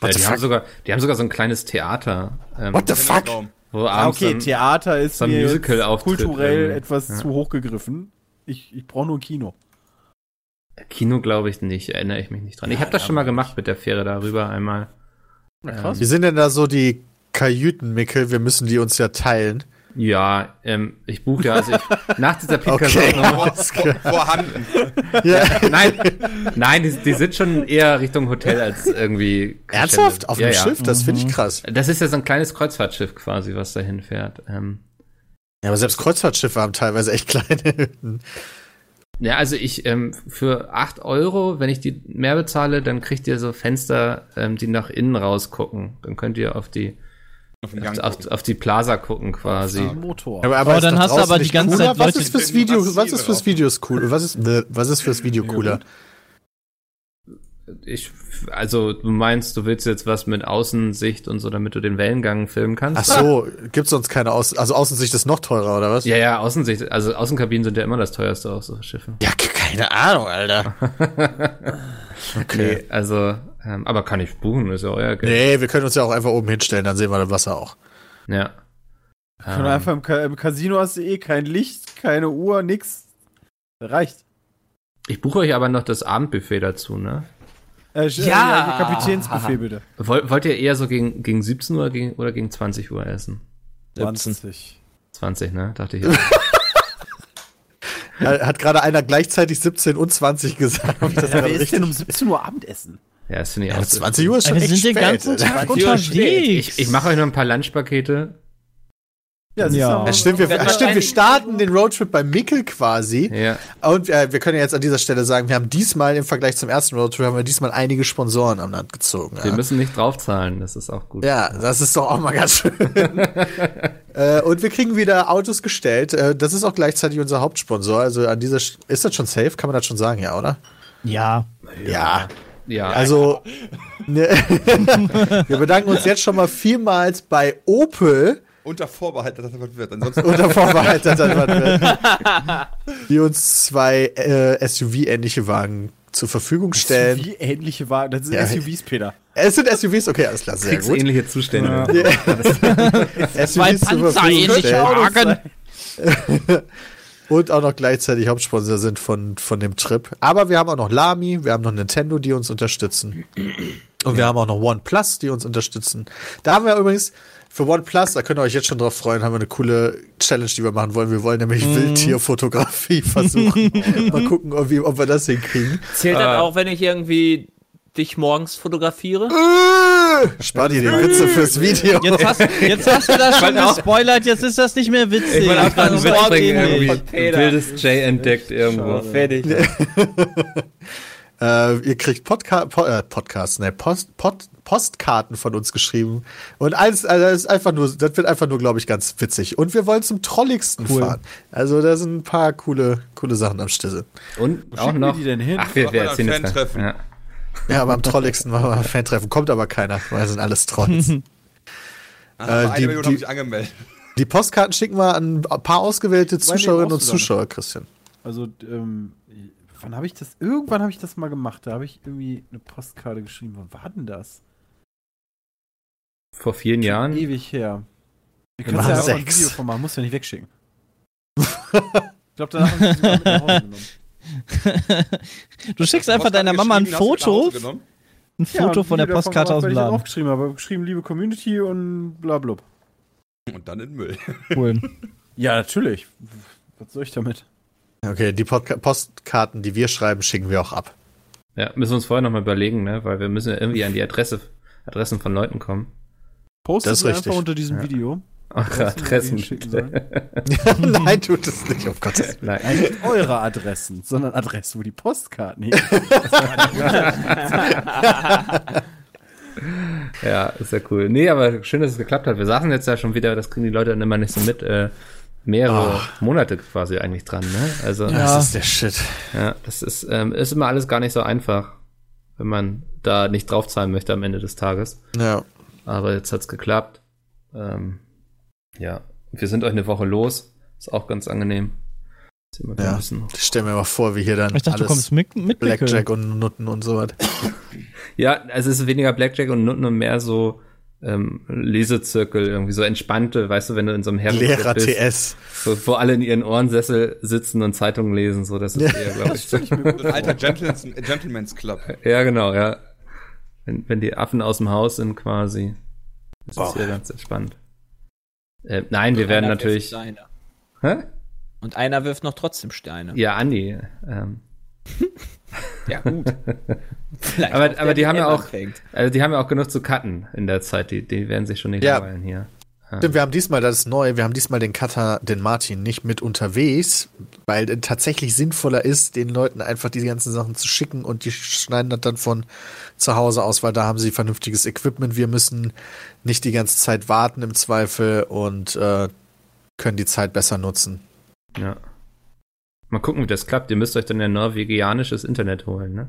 Äh, What the die, haben sogar, die haben sogar so ein kleines Theater, ähm, What the fuck? Wo Ah, abends okay, dann, Theater ist so ein mir jetzt Musical-Auftritt kulturell etwas Ja. zu hoch gegriffen. Ich, ich brauche nur ein Kino. Kino glaube ich nicht, erinnere ich mich nicht dran. Ich habe das schon mal gemacht mit der Fähre darüber einmal. Na krass. Wie sind denn da so die Kajüten, Mickel? Wir müssen die uns ja teilen. Ja, ähm, ich buche ja, also ich, nach dieser podcast Okay. Vor, vor, vorhanden. Ja. Nein, nein, die, die sind schon eher Richtung Hotel als irgendwie. Ernsthaft? Auf ja, dem ja. Schiff? Das finde ich Mhm. krass. Das ist ja so ein kleines Kreuzfahrtschiff quasi, was dahin fährt. Ähm, Ja, aber selbst Kreuzfahrtschiffe haben teilweise echt kleine Hütten. ja, also ich ähm, für 8 Euro, wenn ich die mehr bezahle, dann kriegt ihr so Fenster, ähm, die nach innen rausgucken. Dann könnt ihr auf die Auf auf, auf, die Plaza gucken quasi. Motor. Aber, Aber ist dann doch hast du aber die ganze cooler? Zeit Was ist fürs Video, was ist fürs. Videos cool? Was ist, was ist fürs Video cooler? Ich, also du meinst, du willst jetzt was mit Außensicht und so, damit du den Wellengang filmen kannst? Ach so, gibt's sonst keine Außen, also Außensicht ist noch teurer, oder was? Ja, ja, Außensicht, also Außenkabinen sind ja immer das teuerste auf so Schiffen. Ja, keine Ahnung, Alter. Nee, also, ähm, aber kann ich buchen, ist ja euer Geld. Nee, wir können uns ja auch einfach oben hinstellen, dann sehen wir das Wasser auch. Ja. Können Ähm, einfach im, Ka im Casino hast du eh kein Licht, keine Uhr, nix. Reicht. ich buche euch aber noch das Abendbuffet dazu, ne? Äh, Ja. ja. Kapitänsbuffet bitte. Wollt, wollt ihr eher so gegen, gegen 17 Uhr gegen, oder gegen 20 Uhr essen? 20. 20, ne? Dachte ich. Ja, Hat gerade einer gleichzeitig 17 und 20 gesagt. Das Ja, wer richtig. ist denn um 17 Uhr Abendessen? ja, das finde ich Ja, auch. 20 Uhr ist schon wir echt sind den spät. ganzen Tag 20 Uhr ist spät. unterwegs. Ich, ich mache euch noch ein paar Lunchpakete. Ja, siehst Ja. du? Ja, stimmt, wir, man stimmt, wir starten den Roadtrip bei Mickel quasi. Ja. Und äh, wir können ja jetzt an dieser Stelle sagen, wir haben diesmal im Vergleich zum ersten Roadtrip haben wir diesmal einige Sponsoren am Land gezogen. Wir Ja, müssen nicht draufzahlen, das ist auch gut. ja das ist doch auch mal ganz schön. äh, und wir kriegen wieder Autos gestellt. Äh, das ist auch gleichzeitig unser Hauptsponsor. Also an dieser Sch ist das schon safe? Kann man das schon sagen, ja, oder? Ja. Ja. Ja, Also ne, wir bedanken uns jetzt schon mal vielmals bei Opel. Unter Vorbehalt, dass das was wird. Ansonsten unter Vorbehalt, dass das was wird. die uns zwei äh, SUV-ähnliche Wagen zur Verfügung stellen. Wie ähnliche Wagen. Das sind Ja. SUVs, Peter. Es sind SUVs, okay, alles klar, sehr gut. kriegsähnliche Zustände. Zwei SUVs zur Verfügung ähnliche stellen. Wagen. Und auch noch gleichzeitig Hauptsponsor sind von, von dem Trip. Aber wir haben auch noch Lamy, wir haben noch Nintendo, die uns unterstützen. Und wir haben auch noch OnePlus, die uns unterstützen. Da haben wir übrigens für OnePlus, da könnt ihr euch jetzt schon drauf freuen, haben wir eine coole Challenge, die wir machen wollen. Wir wollen nämlich Mhm. Wildtierfotografie versuchen. Mal gucken, ob wir, ob wir das hinkriegen. Zählt das auch, wenn ich irgendwie dich morgens fotografiere? Spar dir die Witze fürs Video. Jetzt hast, jetzt hast du das schon gespoilert, jetzt ist das nicht mehr witzig. Ich wollte auch gerade einen Das Witz bringen, irgendwie. Wildes Jay entdeckt irgendwo. Fertig. Äh, ihr kriegt Podca po äh, Podcasts, ne, Post, Pod Postkarten von uns geschrieben. Und alles, also das ist einfach nur, das wird einfach nur, glaube ich, ganz witzig. Und wir wollen zum Trolligsten Cool. fahren. Also da sind ein paar coole, coole Sachen am Stissel. Und auch schicken wir noch. die denn hin? Ach, wir, wir erzählen ein jetzt Fan-Treffen. Ja. Ja, aber am trolligsten machen wir ein Fan-Treffen. Kommt aber keiner, weil das sind alles Trolls. Ah, Äh, eine die- Million die- haben sich angemeldet. Die Postkarten schicken wir an ein paar ausgewählte Zuschauerinnen und. Zuschauer, Christian. Also, ähm, wann habe ich das? Irgendwann habe ich das mal gemacht. Da habe ich irgendwie eine Postkarte geschrieben. Wann war denn das? Vor vielen Jahren. Ewig her. Wir Wir können ja auch ein sechs. Video von machen, muss ja nicht wegschicken. ich glaube, danach habe ich sogar mit nach Hause genommen. Du schickst einfach deiner Mama ein Foto, ein Ja, Foto ein von der Postkarte aus dem ich Laden. aufgeschrieben habe. Aber geschrieben, liebe Community und bla bla. Und dann in Müll. Cool. Ja, natürlich. Was soll ich damit? Okay, die Podca Postkarten, die wir schreiben, schicken wir auch ab. Ja, müssen wir uns vorher nochmal überlegen, ne? Weil wir müssen ja irgendwie an die Adresse, Adressen von Leuten kommen. Postet Das ist mir richtig. einfach unter diesem Ja. Video. Ach, Adressen, Adressen. Nein, tut es nicht, um Gottes Willen. Nein. Nein, nicht eure Adressen, sondern Adressen, wo die Postkarten hin. Ja, ist ja cool. Nee, aber schön, dass es geklappt hat. Wir saßen jetzt ja schon wieder, das kriegen die Leute dann immer nicht so mit, äh, mehrere Monate quasi eigentlich dran, ne? Also, ja, Das ist der Shit. das ist, ähm, ist immer alles gar nicht so einfach, wenn man da nicht draufzahlen möchte am Ende des Tages. Ja. Aber jetzt hat's geklappt. Ähm, ja, wir sind euch eine Woche los. Ist auch ganz angenehm. Ja. Ich stell mir mal vor, wie hier dann Ich dachte, du alles kommst mit, mit Blackjack und Nutten und so was. Ja, also es ist weniger Blackjack und Nutten und mehr so ähm, Lesezirkel, irgendwie so entspannte, weißt du, wenn du in so einem Herrenclub Lehrer bist, TS. so, wo alle in ihren Ohrensessel sitzen und Zeitungen lesen, so das ist eher, glaube ich. So ein alter Gentleman's, Gentleman's Club. ja, genau, ja. Wenn, wenn die Affen aus dem Haus sind quasi. Das Wow. ist hier ganz entspannt. Äh, nein, wir werden natürlich. Steine. Hä? Und einer wirft noch trotzdem Steine. Ja, Andi. Ähm, Ja, gut. Vielleicht Aber- aber die haben ja auch- also die haben ja auch genug zu cutten in der Zeit. Die, die werden sich schon nicht Ja. langweilen hier. Stimmt, wir haben diesmal, das ist neu, wir haben diesmal den Cutter, den Martin, nicht mit unterwegs, weil es tatsächlich sinnvoller ist, den Leuten einfach diese ganzen Sachen zu schicken und die schneiden das dann von zu Hause aus, weil da haben sie vernünftiges Equipment. Wir müssen nicht die ganze Zeit warten im Zweifel und äh, können die Zeit besser nutzen. Ja. Mal gucken, wie das klappt. Ihr müsst euch dann ja norwegianisches Internet holen, ne?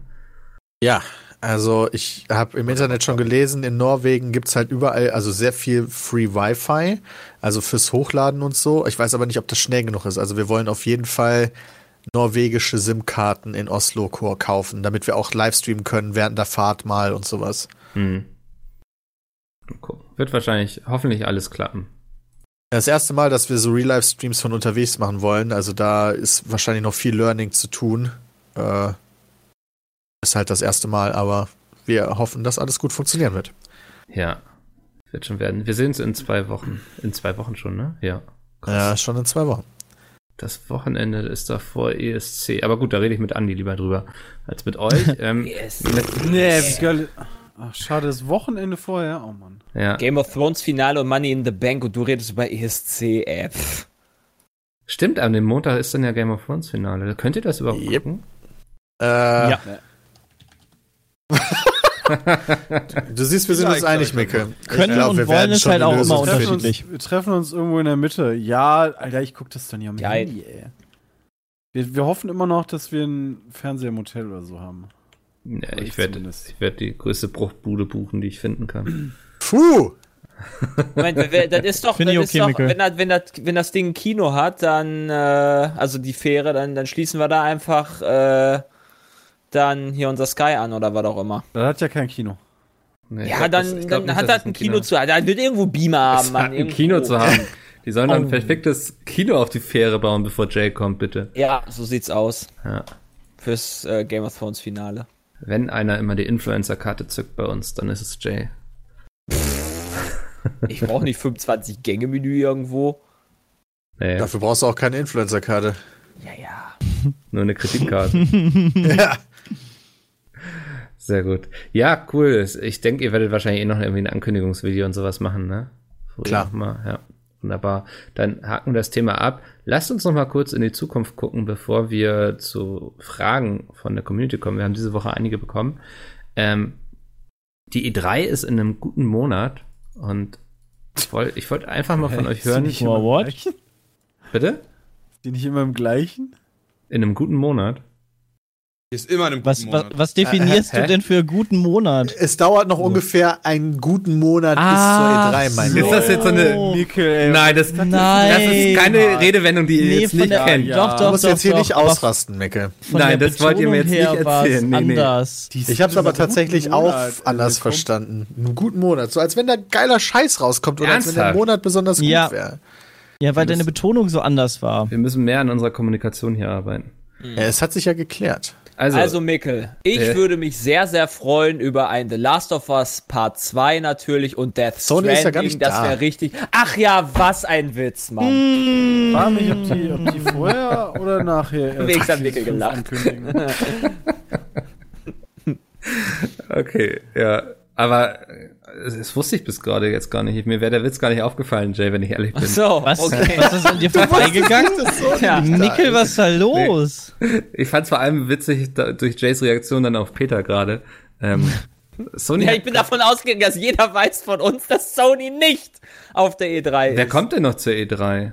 Ja, also ich habe im Internet schon gelesen, in Norwegen gibt's halt überall, also sehr viel Free Wi-Fi, also fürs Hochladen und so. Ich weiß aber nicht, ob das schnell genug ist. Also wir wollen auf jeden Fall norwegische SIM-Karten in Oslo kaufen, damit wir auch livestreamen können während der Fahrt mal und sowas. Hm. Gucken. Wird wahrscheinlich, hoffentlich alles klappen. Das erste Mal, dass wir so Real-Life-Streams von unterwegs machen wollen, also da ist wahrscheinlich noch viel Learning zu tun. Äh, ist halt das erste Mal, aber wir hoffen, dass alles gut funktionieren wird. Ja. Wird schon werden. Wir sehen uns in zwei Wochen. In zwei Wochen schon, ne? Ja. Ja, schon in zwei Wochen. Das Wochenende ist davor ESC. Aber gut, da rede ich mit Andi lieber drüber als mit euch. ähm, Yes. mit, Nee, wie geil. Ach, schade, das Wochenende vorher. Oh Mann. ja. Game of Thrones Finale und Money in the Bank und du redest über ESC, ey. Pff. Stimmt, an dem Montag ist dann ja Game of Thrones Finale. Könnt ihr das überhaupt Yep. gucken? Äh, Ja. Du siehst, wir sind uns Ja, einig, ich- Micke. Können glaub, und wir wollen ist halt auch Lösung immer unterschiedlich. uns, wir treffen uns irgendwo in der Mitte. Ja, Alter, ich guck das dann ja am Ja, Handy, ey. Wir, wir hoffen immer noch, dass wir ein Fernseher im Hotel oder so haben. Ja, Oder ich ich werde werd die größte Bruchbude buchen, die ich finden kann. Puh! Moment, das ist doch, das ich ist okay, doch wenn, das, wenn, das, wenn das Ding ein Kino hat, dann, äh, also die Fähre, dann, dann schließen wir da einfach äh, dann hier unser Sky an oder was auch immer. Das hat ja kein Kino. Nee, Ja, glaub, dann, das- dann nicht, hat das ein Kino zu. Da wird irgendwo Beamer haben, Mann. hat ein irgendwo. Kino zu haben. Die sollen doch ein Oh. perfektes Kino auf die Fähre bauen, bevor Jay kommt, bitte. Ja, so sieht's aus. Ja. Fürs äh, Game of Thrones Finale. Wenn einer immer die Influencer-Karte zückt bei uns, dann ist es Jay. Ich brauche nicht 25 Gänge-Menü irgendwo. Nee. Dafür brauchst du auch keine Influencer-Karte. Ja, ja. Nur eine Kreditkarte. ja. Sehr gut. Ja, cool. Ich denke, ihr werdet wahrscheinlich eh noch irgendwie ein Ankündigungsvideo und sowas machen, ne? Früher Klar. Mal, ja. Wunderbar. Dann haken wir das Thema ab. Lasst uns noch mal kurz in die Zukunft gucken, bevor wir zu Fragen von der Community kommen. Wir haben diese Woche einige bekommen. Ähm, die E3 ist in einem guten Monat und ich wollte ich wollt einfach mal von euch hören. Nicht immer what? Bitte? Die nicht immer im gleichen? In einem guten Monat. Ist immer in einem guten was, Monat. Was, was definierst äh, du denn für guten Monat? Es dauert noch so. ungefähr einen guten Monat ah, bis zur E3, mein so. Ist das jetzt so eine Nickel, ey. Nein, das, Nein. das ist keine Redewendung, die ihr jetzt nicht der, kennt. Ja. Doch, doch, du musst doch, jetzt hier doch, nicht ausrasten, Mickel. Nein, das wollt ihr mir jetzt nicht erzählen. Nee, anders. Nee. Ich hab's aber tatsächlich auch anders verstanden. Einen guten Monat. So als wenn da geiler Scheiß rauskommt oder Ernsthaft? als wenn der Monat besonders gut ja. wäre. Ja, weil deine Betonung so anders war. Wir müssen mehr an unserer Kommunikation hier arbeiten. Ja, es hat sich ja geklärt. Also, also Mikkel, ich äh, würde mich sehr, sehr freuen über ein The Last of Us Part 2 natürlich und Death Sony Stranding. Ist ja gar nicht das wäre richtig. Ach ja, was ein Witz, Mann. Mm. Frag mich, ob die, ob die vorher oder nachher. Wenigstens hat Mikkel gelacht. okay, ja. Aber das wusste ich bis gerade jetzt gar nicht. Mir wäre der Witz gar nicht aufgefallen, Jay, wenn ich ehrlich bin. Ach so, was, okay. was ist an dir vorbeigegangen? so ja. Nickel, was ist da los? Nee. Ich fand es vor allem witzig da, durch Jays Reaktion dann auf Peter gerade. Ähm, Sony ja, ich bin davon ausgegangen, dass jeder weiß von uns, dass Sony nicht auf der E3 ist. Wer kommt denn noch zur E3?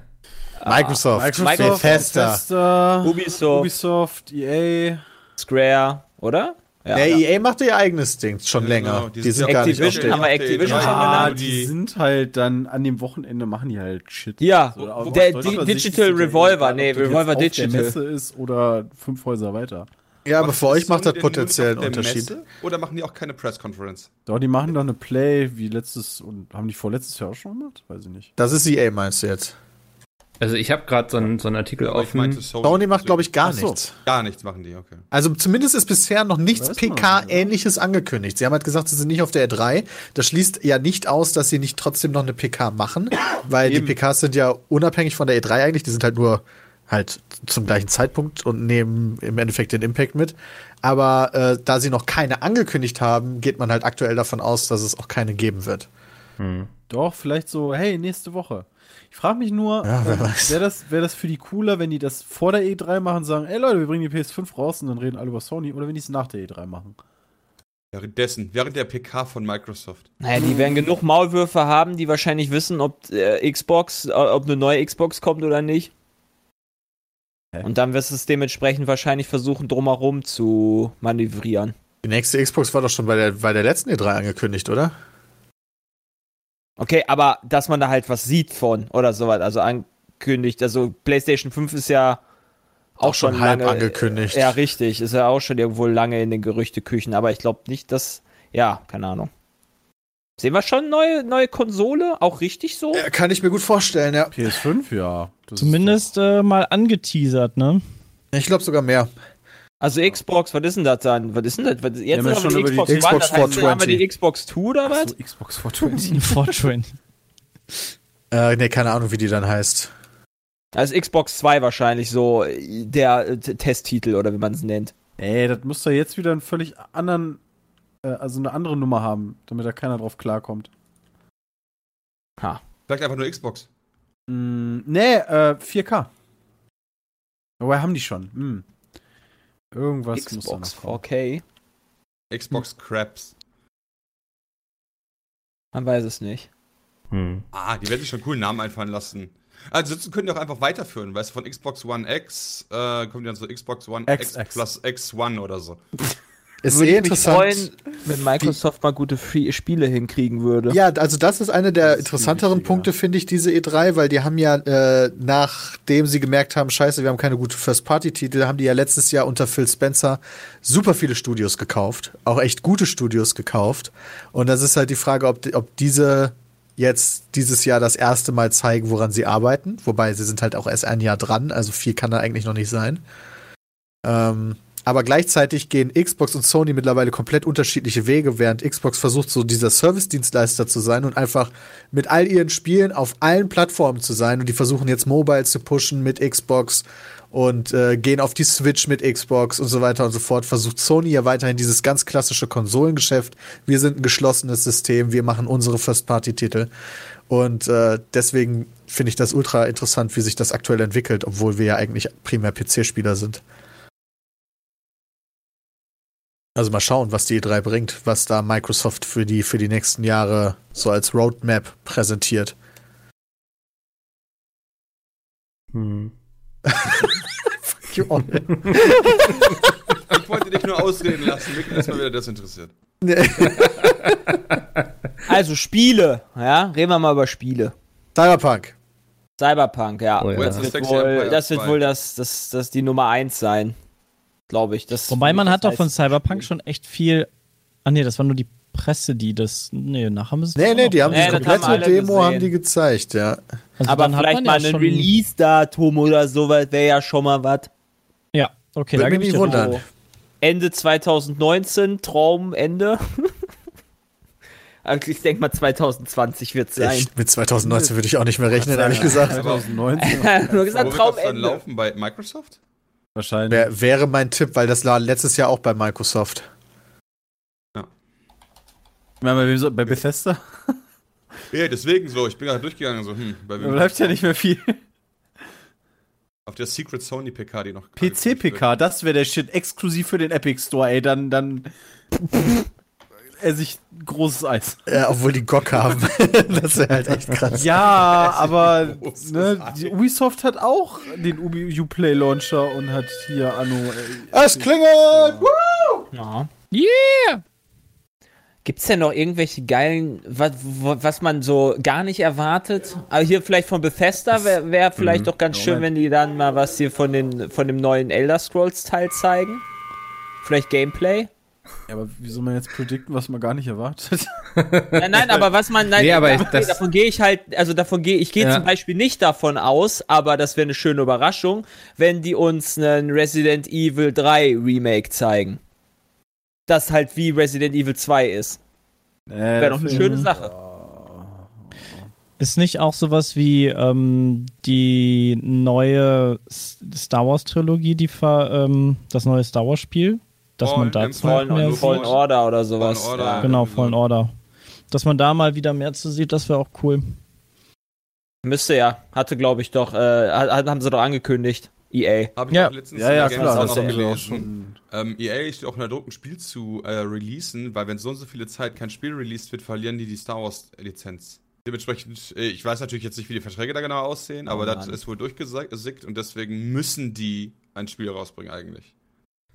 Microsoft, Microsoft Bethesda, Bethesda Ubisoft, Ubisoft, EA, Square, oder? Ja, ja, EA macht ihr eigenes Ding schon ja, länger. Genau. Die, die sind gar nicht haben wir Activision ja, schon die sind halt dann an dem Wochenende machen die halt Shit. Ja, so, der, die Digital Revolver, nee, Revolver Digital. Der Messe ist oder fünf Häuser weiter. Ja, aber für euch macht das potenziell einen Unterschied. Messe? Oder machen die auch keine Press Conference? Doch, die machen doch eine Play wie letztes und haben die vorletztes Jahr auch schon gemacht? Weiß ich nicht. Das ist EA meinst du jetzt? Also ich habe gerade so einen so Artikel ja, offen. Sony, Sony macht, glaube ich, gar so. nichts. Gar nichts machen die, okay. Also zumindest ist bisher noch nichts PK-ähnliches angekündigt. Sie haben halt gesagt, sie sind nicht auf der R3. Das schließt ja nicht aus, dass sie nicht trotzdem noch eine PK machen, weil Eben. die PKs sind ja unabhängig von der E3 eigentlich. Die sind halt nur halt zum gleichen Zeitpunkt und nehmen im Endeffekt den Impact mit. Aber äh, da sie noch keine angekündigt haben, geht man halt aktuell davon aus, dass es auch keine geben wird. Hm. Doch, vielleicht so, hey, nächste Woche. Ich frage mich nur, ja, ähm, wäre das, wär das für die cooler, wenn die das vor der E3 machen und sagen, ey Leute, wir bringen die PS5 raus und dann reden alle über Sony, oder wenn die es nach der E3 machen? Währenddessen, während der PK von Microsoft. Naja, die werden genug Maulwürfe haben, die wahrscheinlich wissen, ob äh, Xbox, äh, ob eine neue Xbox kommt oder nicht. Hä? Und dann wirst du es dementsprechend wahrscheinlich versuchen, drumherum zu manövrieren. Die nächste Xbox war doch schon bei der, bei der letzten E3 angekündigt, oder? Okay, aber dass man da halt was sieht von oder sowas, also ankündigt. Also PlayStation 5 ist ja auch, auch schon, schon halb lange, angekündigt. Ja, richtig, ist ja auch schon irgendwo lange in den Gerüchteküchen, aber ich glaube nicht, dass ja, keine Ahnung. Sehen wir schon neue neue Konsole, auch richtig so? Ja, kann ich mir gut vorstellen, ja. PS5, ja. Zumindest äh, mal angeteasert, ne? Ich glaube sogar mehr. Also Xbox, was ist denn das dann? Was ist denn das? Was, jetzt ja, haben wir die Xbox, Xbox One, das heißt, haben wir die Xbox 2 oder was? So, Xbox 420. 420. äh, ne, keine Ahnung, wie die dann heißt. Also Xbox 2 wahrscheinlich so der äh, Testtitel oder wie man es nennt. Ey, das muss doch jetzt wieder einen völlig anderen, äh, also eine andere Nummer haben, damit da keiner drauf klarkommt. Ha. Vielleicht einfach nur Xbox. Mm, nee, äh, 4K. Woher haben die schon? Hm. Irgendwas Xbox muss da noch 4K. Xbox Crabs. Man weiß es nicht. Hm. Ah, die werden sich schon coolen Namen einfallen lassen. Also können die auch einfach weiterführen, weißt du, von Xbox One X äh, kommen die dann so Xbox One X, X plus X1 oder so. Ist würde eh interessant. Freuen, wenn Microsoft mal gute Spiele hinkriegen würde. Ja, also das ist eine der interessanteren Punkte, finde ich, diese E3, weil die haben ja, äh, nachdem sie gemerkt haben, scheiße, wir haben keine gute First-Party-Titel, haben die ja letztes Jahr unter Phil Spencer super viele Studios gekauft. Auch echt gute Studios gekauft. Und das ist halt die Frage, ob, ob diese jetzt dieses Jahr das erste Mal zeigen, woran sie arbeiten. Wobei sie sind halt auch erst ein Jahr dran, also viel kann da eigentlich noch nicht sein. Ähm, aber gleichzeitig gehen Xbox und Sony mittlerweile komplett unterschiedliche Wege, während Xbox versucht, so dieser Service-Dienstleister zu sein und einfach mit all ihren Spielen auf allen Plattformen zu sein. Und die versuchen jetzt Mobile zu pushen mit Xbox und äh, gehen auf die Switch mit Xbox und so weiter und so fort. Versucht Sony ja weiterhin dieses ganz klassische Konsolengeschäft. Wir sind ein geschlossenes System, wir machen unsere First-Party-Titel. Und äh, deswegen finde ich das ultra interessant, wie sich das aktuell entwickelt, obwohl wir ja eigentlich primär PC-Spieler sind. Also mal schauen, was die E3 bringt, was da Microsoft für die, für die nächsten Jahre so als Roadmap präsentiert. Hm. Fuck you all. Ich wollte dich nur ausreden lassen. Mich ist mal wieder das interessiert. Also Spiele, ja, reden wir mal über Spiele. Cyberpunk. Cyberpunk, ja. Oh ja. Das wird wohl, das, wird 2. wohl das, das, das die Nummer 1 sein. Glaube ich. Das, Wobei man das hat doch von Cyberpunk schon echt viel. Ah nee, das war nur die Presse, die das. Nee, nachher haben sie es Nee, nee, die haben Nee, die komplette Demo gesehen. haben die gezeigt, ja. Also Aber dann hat vielleicht man mal ja ein Release-Datum oder sowas wäre ja schon mal was. Ja, okay, Würde da mich nicht wundern. Ende 2019, Traumende. Also ich denke mal 2020 wird es sein. Ich, mit 2019 würde ich auch nicht mehr rechnen, ehrlich gesagt. 2019 Nur gesagt, Wo wird das dann Traumende. laufen? Bei Microsoft? Wahrscheinlich. Wär, wäre mein Tipp, weil das war letztes Jahr auch bei Microsoft. Ich meine, bei, wem so- bei Bethesda Ja, deswegen so. Ich bin gerade durchgegangen. So, hm, bei da bleibt ja nicht mehr viel. Auf der Secret Sony PK, die noch. PC-PK, das wäre der Shit exklusiv für den Epic Store, ey. Dann, dann esse ich großes Eis. Ja, obwohl die GOG haben. das wäre halt echt krass. Ja, aber ne, Ubisoft hat auch den Ubi Uplay Launcher und hat hier Anno. Ey, Es klingelt! Ja. Yeah! Gibt's denn noch irgendwelche geilen, was, was man so gar nicht erwartet? Aber hier vielleicht von Bethesda wäre wär vielleicht doch ganz schön, wenn die dann mal was hier von, den, von dem neuen Elder Scrolls Teil zeigen. Vielleicht Gameplay. Ja, aber wie soll man jetzt predikten, was man gar nicht erwartet? Nein, nein, aber was man, nein, Nee, aber davon, ich- das- davon gehe ich halt, also davon gehe ich gehe Ja. zum Beispiel nicht davon aus, aber das wäre eine schöne Überraschung, wenn die uns einen Resident Evil 3 Remake zeigen. Das halt wie Resident Evil 2 ist. Wäre doch eine schöne Sache. Ist nicht auch sowas wie ähm, die neue Star Wars Trilogie, die ver, ähm, das neue Star Wars Spiel, dass Fallen- man dazu Fallen- mehr Fallen- Order oder sowas. Fallen Order. Ja. Genau, Fallen so. Order. Dass man da mal wieder mehr zu sieht, das wäre auch cool. Müsste ja. Hatte, glaube ich, doch, äh, haben sie doch angekündigt. EA. Habe ich Ja. auch letztens Ja, ja, in der klar. Das noch haben sie auch gelesen. schon. Ähm, EA steht auch unter Druck, ein Spiel zu äh, releasen, weil wenn so und so viele Zeit kein Spiel released wird, verlieren die die Star Wars Lizenz. Dementsprechend, äh, ich weiß natürlich jetzt nicht, wie die Verträge da genau aussehen, aber das Mann. ist wohl durchgesickt und deswegen müssen die ein Spiel rausbringen eigentlich.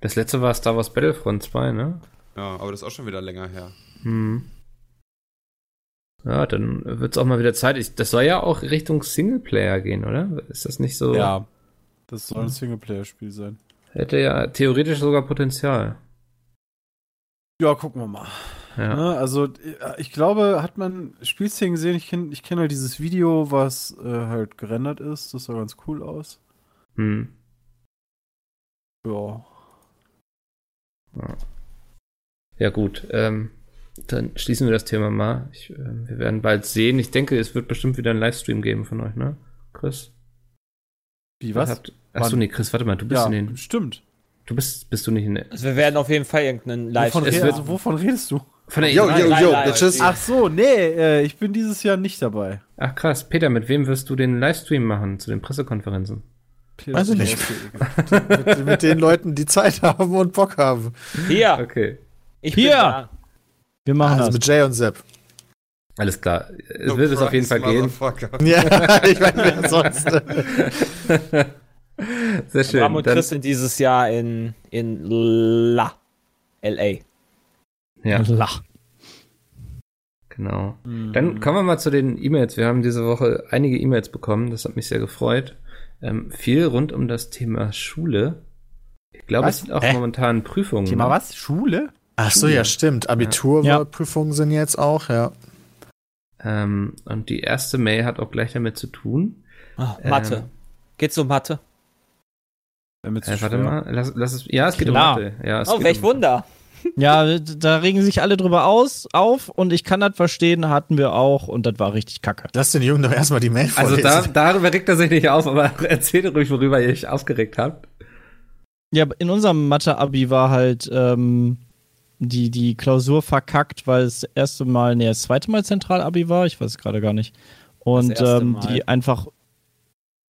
Das letzte war Star Wars Battlefront 2, ne? Ja, aber das ist auch schon wieder länger her. Hm. Ja, dann wird's auch mal wieder Zeit. Ich, das soll ja auch Richtung Singleplayer gehen, oder? Ist das nicht so? Ja. Das soll ein Singleplayer-Spiel sein. Hätte ja theoretisch sogar Potenzial. Ja, gucken wir mal. Ja. Ne, also, ich glaube, hat man Spielszenen gesehen? Ich kenne ich kenn halt dieses Video, was äh, halt gerendert ist. Das sah ganz cool aus. Hm. Ja. Ja, gut. Ähm, dann schließen wir das Thema mal. Ich, äh, wir werden bald sehen. Ich denke, es wird bestimmt wieder einen Livestream geben von euch, ne? Chris? Wie, was? Habt, achso, nee, Chris, warte mal, du bist ja, in den. stimmt. Du bist, bist du nicht in der. Also wir werden auf jeden Fall irgendeinen Live. Wovon, red, also, wovon redest du? Von der Yo, E3? yo, yo, bitches. Ach so, nee, äh, ich bin dieses Jahr nicht dabei. Ach krass, Peter, mit wem wirst du den Livestream machen zu den Pressekonferenzen? Weiß ich nicht. mit, mit den Leuten, die Zeit haben und Bock haben. Hier, Okay. ich Hier. bin da. Wir machen Also das. mit Jay und Sepp. Alles klar. Es No wird es auf jeden Fall gehen. Ja, ich meine, wer sonst. Sehr schön. Bram und Chris sind dieses Jahr in, in La. L.A. ja, Lach. genau. Mhm. Dann kommen wir mal zu den E-Mails. Wir haben diese Woche einige E-Mails bekommen. Das hat mich sehr gefreut. Ähm, viel rund um das Thema Schule. Ich glaube, Was? es sind auch Hä? momentan Prüfungen. Thema ne? was? Schule? Ach so, ja, stimmt. Abiturprüfungen sind jetzt auch, ja. Ähm, und die erste Mail hat auch gleich damit zu tun. Ah, Mathe. Ähm, Geht's um Mathe? Damit Äh, warte mal, lass, lass es. Ja, es geht Klar. um Mathe. Ja, es Oh, geht welch um, Wunder. Ja, da regen sich alle drüber aus, auf und ich kann das verstehen, hatten wir auch und das war richtig kacke. Lass den Jungen doch erstmal die Mail Also da, darüber regt er sich nicht auf, aber erzählt ruhig, worüber ihr euch aufgeregt habt. Ja, in unserem Mathe-Abi war halt ähm, die, die Klausur verkackt, weil es das erste Mal, nee, das zweite Mal Zentral-Abi war, ich weiß es gerade gar nicht. Und ähm, die einfach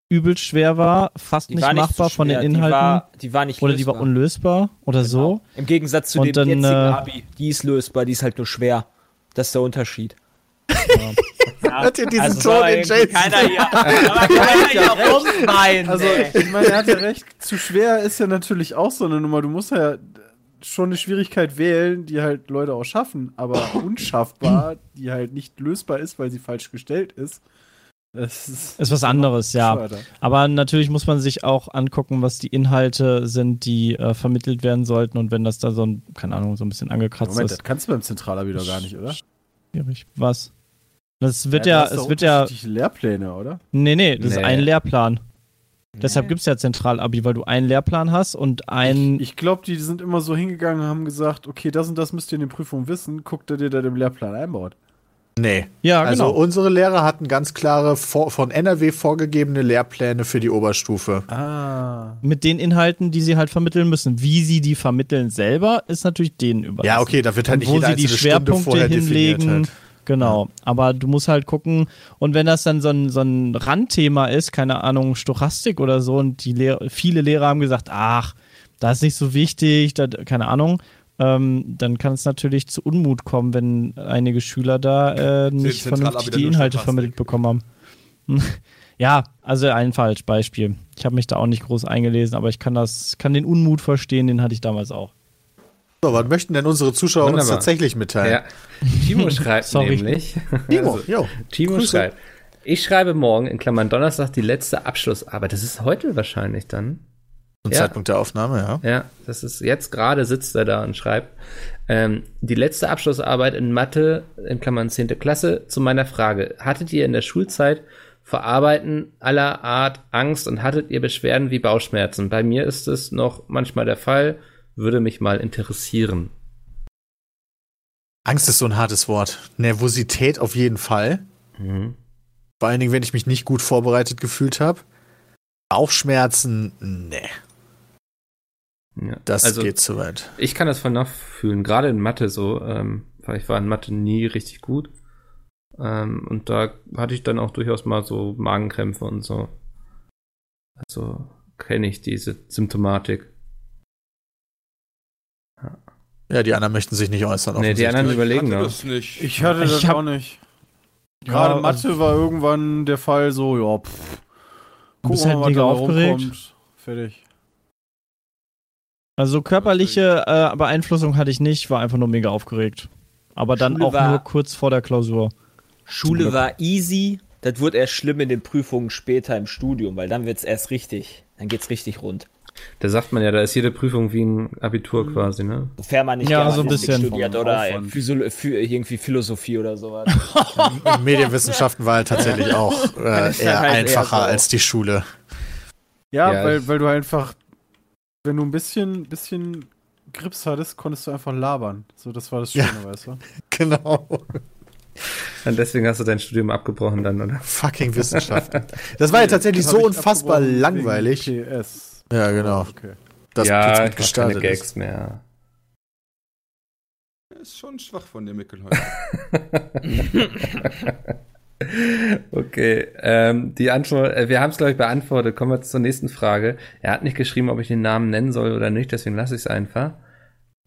übel schwer war, fast Die nicht war nicht machbar so von den Inhalten. Die war, die war nicht oder die war lösbar. unlösbar oder so. Im Gegensatz zu Und dem dann, jetzigen äh, Abi. Die ist lösbar, die ist halt nur schwer. Das ist der Unterschied. Hört ihr diesen Also Ton in Jason? keiner hier, aber keiner hier rumweinen, Also, ich meine, er hat ja recht, zu schwer ist ja natürlich auch so eine Nummer. Du musst ja schon eine Schwierigkeit wählen, die halt Leute auch schaffen, aber unschaffbar, die halt nicht lösbar ist, weil sie falsch gestellt ist. Das ist, Ist was anderes, ja. Aber natürlich muss man sich auch angucken, was die Inhalte sind, die äh, vermittelt werden sollten. Und wenn das da so ein, keine Ahnung, so ein bisschen angekratzt Moment, das ist, kannst du beim Zentralabi doch gar nicht, oder? schwierig. Was? Das wird ja, hast doch es wird ja, Lehrpläne, oder? nee, nee, das ist Nee. ein Lehrplan. Deshalb gibt es ja Zentralabi, weil du einen Lehrplan hast und ein, Ich glaube, die sind immer so hingegangen und haben gesagt, okay, das und das müsst ihr in den Prüfungen wissen, guckt ihr dir da im Lehrplan einbaut. Nee. ja, Also genau. unsere Lehrer hatten ganz klare von NRW vorgegebene Lehrpläne für die Oberstufe. Ah. mit den Inhalten, die sie halt vermitteln müssen. Wie sie die vermitteln selber, ist natürlich denen überlassen. Ja, okay, da wird halt Und nicht wo jede sie die Stunde Schwerpunkte vorher hinlegen. halt. Genau, aber du musst halt gucken, und wenn das dann so ein, so ein Randthema ist, keine Ahnung, Stochastik oder so, und die Lehr viele Lehrer haben gesagt, ach, das ist nicht so wichtig, das, keine Ahnung, ähm, dann kann es natürlich zu Unmut kommen, wenn einige Schüler da äh, nicht vernünftig die Inhalte vermittelt bekommen haben. ja, also ein falsch Beispiel. Ich habe mich da auch nicht groß eingelesen, aber ich kann das, kann den Unmut verstehen, den hatte ich damals auch. So, was möchten denn unsere Zuschauer uns Wunderbar. tatsächlich mitteilen? Ja. Timo schreibt nämlich. Timo, Also, jo. Timo Grüße. schreibt. Ich schreibe morgen, in Klammern Donnerstag, die letzte Abschlussarbeit. Das ist heute wahrscheinlich dann. Zum Ja. Zeitpunkt der Aufnahme, ja. Ja, das ist jetzt gerade sitzt er da und schreibt. Ähm, die letzte Abschlussarbeit in Mathe, in Klammern 10. Klasse, zu meiner Frage. Hattet ihr in der Schulzeit vor Arbeiten aller Art Angst und hattet ihr Beschwerden wie Bauchschmerzen? Bei mir ist es noch manchmal der Fall. Würde mich mal interessieren. Angst ist so ein hartes Wort. Nervosität auf jeden Fall. Mhm. Vor allen Dingen, wenn ich mich nicht gut vorbereitet gefühlt habe. Bauchschmerzen, nee, Ja. das also, geht zu weit. Ich kann das voll nachfühlen, gerade in Mathe so, ähm, weil ich war in Mathe nie richtig gut. Ähm, und da hatte ich dann auch durchaus mal so Magenkrämpfe und so. Also kenne ich diese Symptomatik. Ja, die anderen möchten sich nicht äußern. Nee, die anderen Ich überlegen hatte noch. das nicht. Ich hatte Ich das hab- auch nicht. Gerade Ja, Mathe also- war irgendwann der Fall so, ja, pff. Du bist Gucken wir halt mal, mega aufgeregt. rumkommt. Fertig. Also körperliche äh, Beeinflussung hatte ich nicht, war einfach nur mega aufgeregt. Aber dann Schule auch war- nur kurz vor der Klausur. Schule war easy. Das wird erst schlimm in den Prüfungen später im Studium, weil dann wird's erst richtig. Dann geht's richtig rund. Da sagt man ja, da ist jede Prüfung wie ein Abitur quasi, ne? Sofern man nicht Ja, so ein bisschen. studiert oder irgendwie Philosophie oder sowas. Medienwissenschaften war halt tatsächlich auch äh, eher halt eher einfacher so. als die Schule. Ja, Ja, weil, weil du einfach, wenn du ein bisschen, bisschen Grips hattest, konntest du einfach labern. So, das war das Ja. Schöne, weißt du? Genau. Und deswegen hast du dein Studium abgebrochen dann, oder? Fucking Wissenschaften. Das war ja tatsächlich Das so unfassbar langweilig. PS. Ja, genau. Okay. Das ja, ich mach keine gestartet Gags ist. mehr. Ist schon schwach von dir, Mickel, heute. Okay, ähm, die Antwort, äh, wir haben es glaube ich beantwortet. Kommen wir zur nächsten Frage. Er hat nicht geschrieben, ob ich den Namen nennen soll oder nicht, deswegen lasse ich es einfach.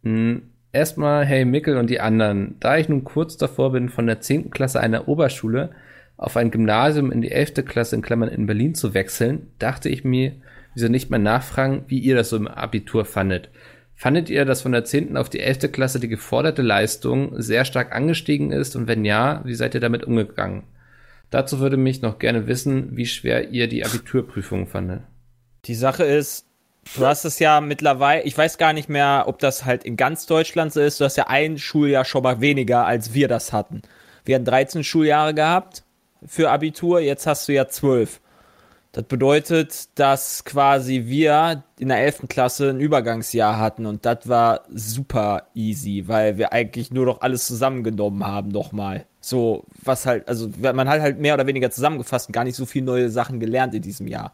Hm, Erstmal, hey Mickel und die anderen. Da ich nun kurz davor bin, von der 10. Klasse einer Oberschule auf ein Gymnasium in die 11. Klasse in Klammern in Berlin zu wechseln, dachte ich mir, wieso nicht mal nachfragen, wie ihr das so im Abitur fandet. Fandet ihr, dass von der 10. auf die 11. Klasse die geforderte Leistung sehr stark angestiegen ist und wenn ja, wie seid ihr damit umgegangen? Dazu würde mich noch gerne wissen, wie schwer ihr die Abiturprüfung fandet. Die Sache ist, du hast es ja mittlerweile, ich weiß gar nicht mehr, ob das halt in ganz Deutschland so ist, du hast ja ein Schuljahr schon mal weniger, als wir das hatten. Wir hatten 13 Schuljahre gehabt für Abitur, jetzt hast du ja 12. Das bedeutet, dass quasi wir in der 11. Klasse ein Übergangsjahr hatten und das war super easy, weil wir eigentlich nur noch alles zusammengenommen haben nochmal. So, was halt, also man hat halt mehr oder weniger zusammengefasst und gar nicht so viele neue Sachen gelernt in diesem Jahr.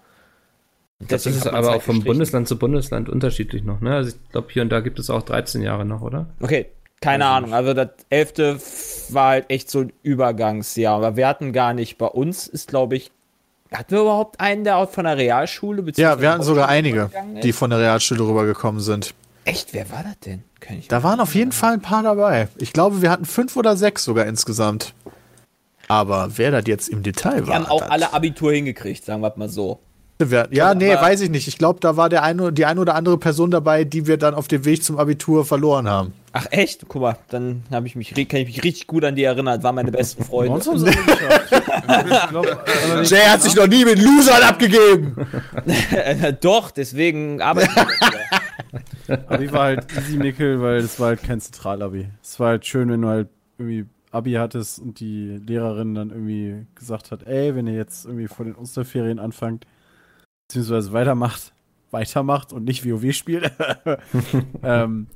Und das ist aber halt auch vom Bundesland zu Bundesland unterschiedlich noch, ne? Also ich glaube, hier und da gibt es auch 13 Jahre noch, oder? Okay, keine also Ahnung. Also das 11. war halt echt so ein Übergangsjahr. Aber wir hatten gar nicht, bei uns ist, glaube ich, hatten wir überhaupt einen, der auch von der Realschule Ja, wir hatten sogar einige, die von der Realschule rübergekommen sind. Echt? Wer war das denn? da waren auf jeden Fall ein paar dabei. Ich glaube, wir hatten fünf oder sechs sogar insgesamt. Aber wer das jetzt im Detail die war. Die haben auch das alle Abitur hingekriegt, sagen wir mal so. Ja, nee, weiß ich nicht. Ich glaube, da war der eine, die eine oder andere Person dabei, die wir dann auf dem Weg zum Abitur verloren haben. Ach echt? Guck mal, dann habe ich mich, kann ich mich richtig gut an die erinnert. Waren meine besten Freunde. Jay hat sich noch nie mit Losern abgegeben. Doch, deswegen arbeite ich. Abi war halt easy Nickel, weil es war halt kein Zentralabi. Es war halt schön, wenn du halt irgendwie Abi hattest und die Lehrerin dann irgendwie gesagt hat, ey, wenn ihr jetzt irgendwie vor den Osterferien anfangt, beziehungsweise weitermacht, weitermacht und nicht WoW spielt, ähm,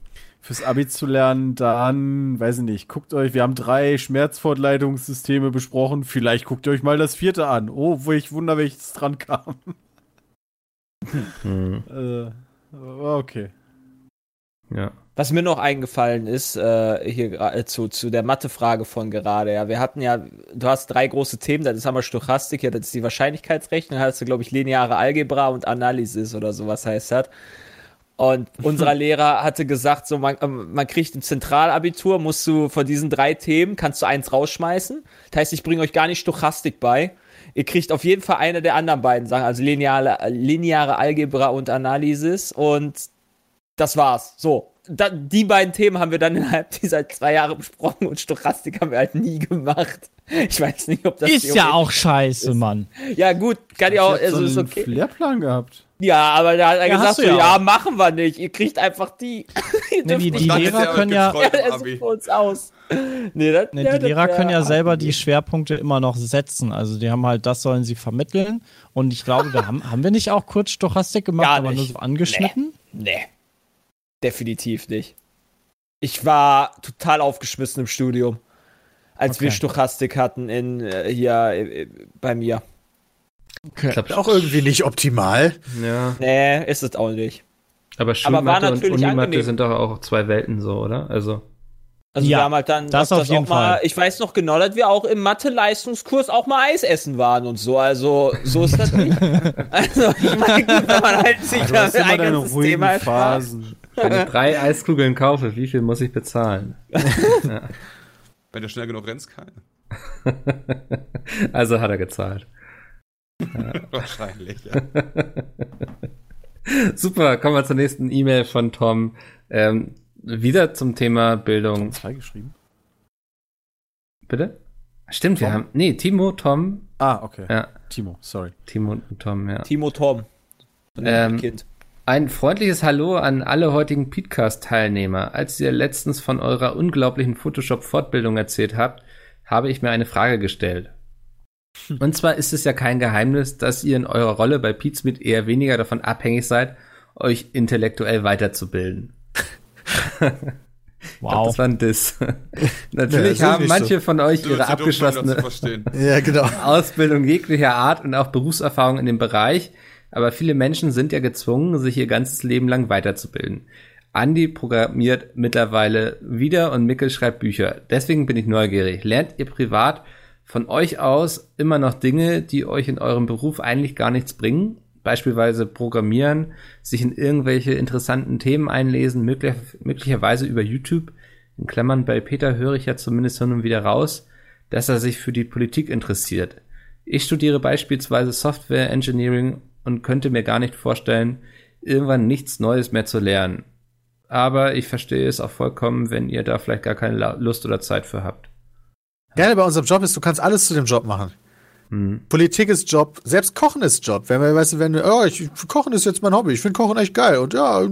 fürs Abi zu lernen, dann, weiß ich nicht, guckt euch, wir haben drei Schmerzfortleitungssysteme besprochen, vielleicht guckt ihr euch mal das vierte an. Oh, wo ich wunder, welches dran kam. Hm. äh, okay. Ja. Was mir noch eingefallen ist, äh, hier äh, zu, zu der Mathe-Frage von gerade, ja, wir hatten ja, du hast drei große Themen, das ist einmal Stochastik, ja, das ist die Wahrscheinlichkeitsrechnung, hast du, glaube ich, lineare Algebra und Analysis oder sowas heißt das. Und unser Lehrer hatte gesagt, so man, ähm, man kriegt im Zentralabitur, musst du von diesen drei Themen, kannst du eins rausschmeißen. Das heißt, ich bringe euch gar nicht Stochastik bei. Ihr kriegt auf jeden Fall eine der anderen beiden Sachen, also lineare, lineare Algebra und Analysis. Und das war's. So da, die beiden Themen haben wir dann innerhalb dieser zwei Jahre besprochen und Stochastik haben wir halt nie gemacht. Ich weiß nicht, ob das ist ja auch scheiße, ist. Mann. Ja gut, kann ja auch, also ist okay. Lehrplan gehabt. Ja, aber da hat er ja, gesagt, so, ja, ja, machen wir nicht. Ihr kriegt einfach die. nee, die, die Lehrer können ja. ja das sieht uns aus. Nee, das, nee, die Lehrer können ja selber die Schwerpunkte immer noch setzen. Also die haben halt, das sollen sie vermitteln. Und ich glaube, wir haben, haben wir nicht auch kurz Stochastik gemacht, aber nur so angeschnitten? Nee. nee. Definitiv nicht. Ich war total aufgeschmissen im Studium, als okay. wir Stochastik hatten in äh, hier äh, bei mir. Okay. Klappt auch irgendwie nicht optimal. Ja. Nee, ist es auch nicht. Aber Schulmathe und Unimathe sind doch auch zwei Welten so, oder? Also. Also ja, wir haben halt dann das auf jeden mal, Fall. ich weiß noch genau, dass wir auch im Mathe-Leistungskurs auch mal Eis essen waren und so. Also so ist das nicht. also ich meine, wenn man halt sich also, da ein ganzes Thema Phasen. Wenn ich drei Eiskugeln kaufe, wie viel muss ich bezahlen? ja. Wenn du schnell genug rennst, keine. also hat er gezahlt. Wahrscheinlich, ja. Super, kommen wir zur nächsten E-Mail von Tom. Ähm, wieder zum Thema Bildung. Zwei geschrieben. Bitte? Stimmt, Tom? wir haben. Nee, Timo, Tom. Ah, okay. Ja. Timo, sorry. Timo und Tom, ja. Timo, Tom. Ähm, kind. Ein freundliches Hallo an alle heutigen Podcast-Teilnehmer. Als ihr letztens von eurer unglaublichen Photoshop-Fortbildung erzählt habt, habe ich mir eine Frage gestellt. Und zwar ist es ja kein Geheimnis, dass ihr in eurer Rolle bei Pizmeet eher weniger davon abhängig seid, euch intellektuell weiterzubilden. Wow. Glaub, das war ein Diss. Natürlich ja, haben manche so. von euch ihre abgeschlossene ja, genau. Ausbildung jeglicher Art und auch Berufserfahrung in dem Bereich, aber viele Menschen sind ja gezwungen, sich ihr ganzes Leben lang weiterzubilden. Andy programmiert mittlerweile wieder und Mikkel schreibt Bücher. Deswegen bin ich neugierig. Lernt ihr privat von euch aus immer noch Dinge, die euch in eurem Beruf eigentlich gar nichts bringen? Beispielsweise programmieren, sich in irgendwelche interessanten Themen einlesen, möglich, möglicherweise über YouTube. In Klammern bei Peter höre ich ja zumindest hin und wieder raus, dass er sich für die Politik interessiert. Ich studiere beispielsweise Software Engineering und könnte mir gar nicht vorstellen, irgendwann nichts Neues mehr zu lernen. Aber ich verstehe es auch vollkommen, wenn ihr da vielleicht gar keine Lust oder Zeit für habt. Gerne bei unserem Job ist, du kannst alles zu dem Job machen. Hm. Politik ist Job, selbst Kochen ist Job. Wenn man, weißt du, wenn, oh, ich, Kochen ist jetzt mein Hobby, ich finde Kochen echt geil. Und ja,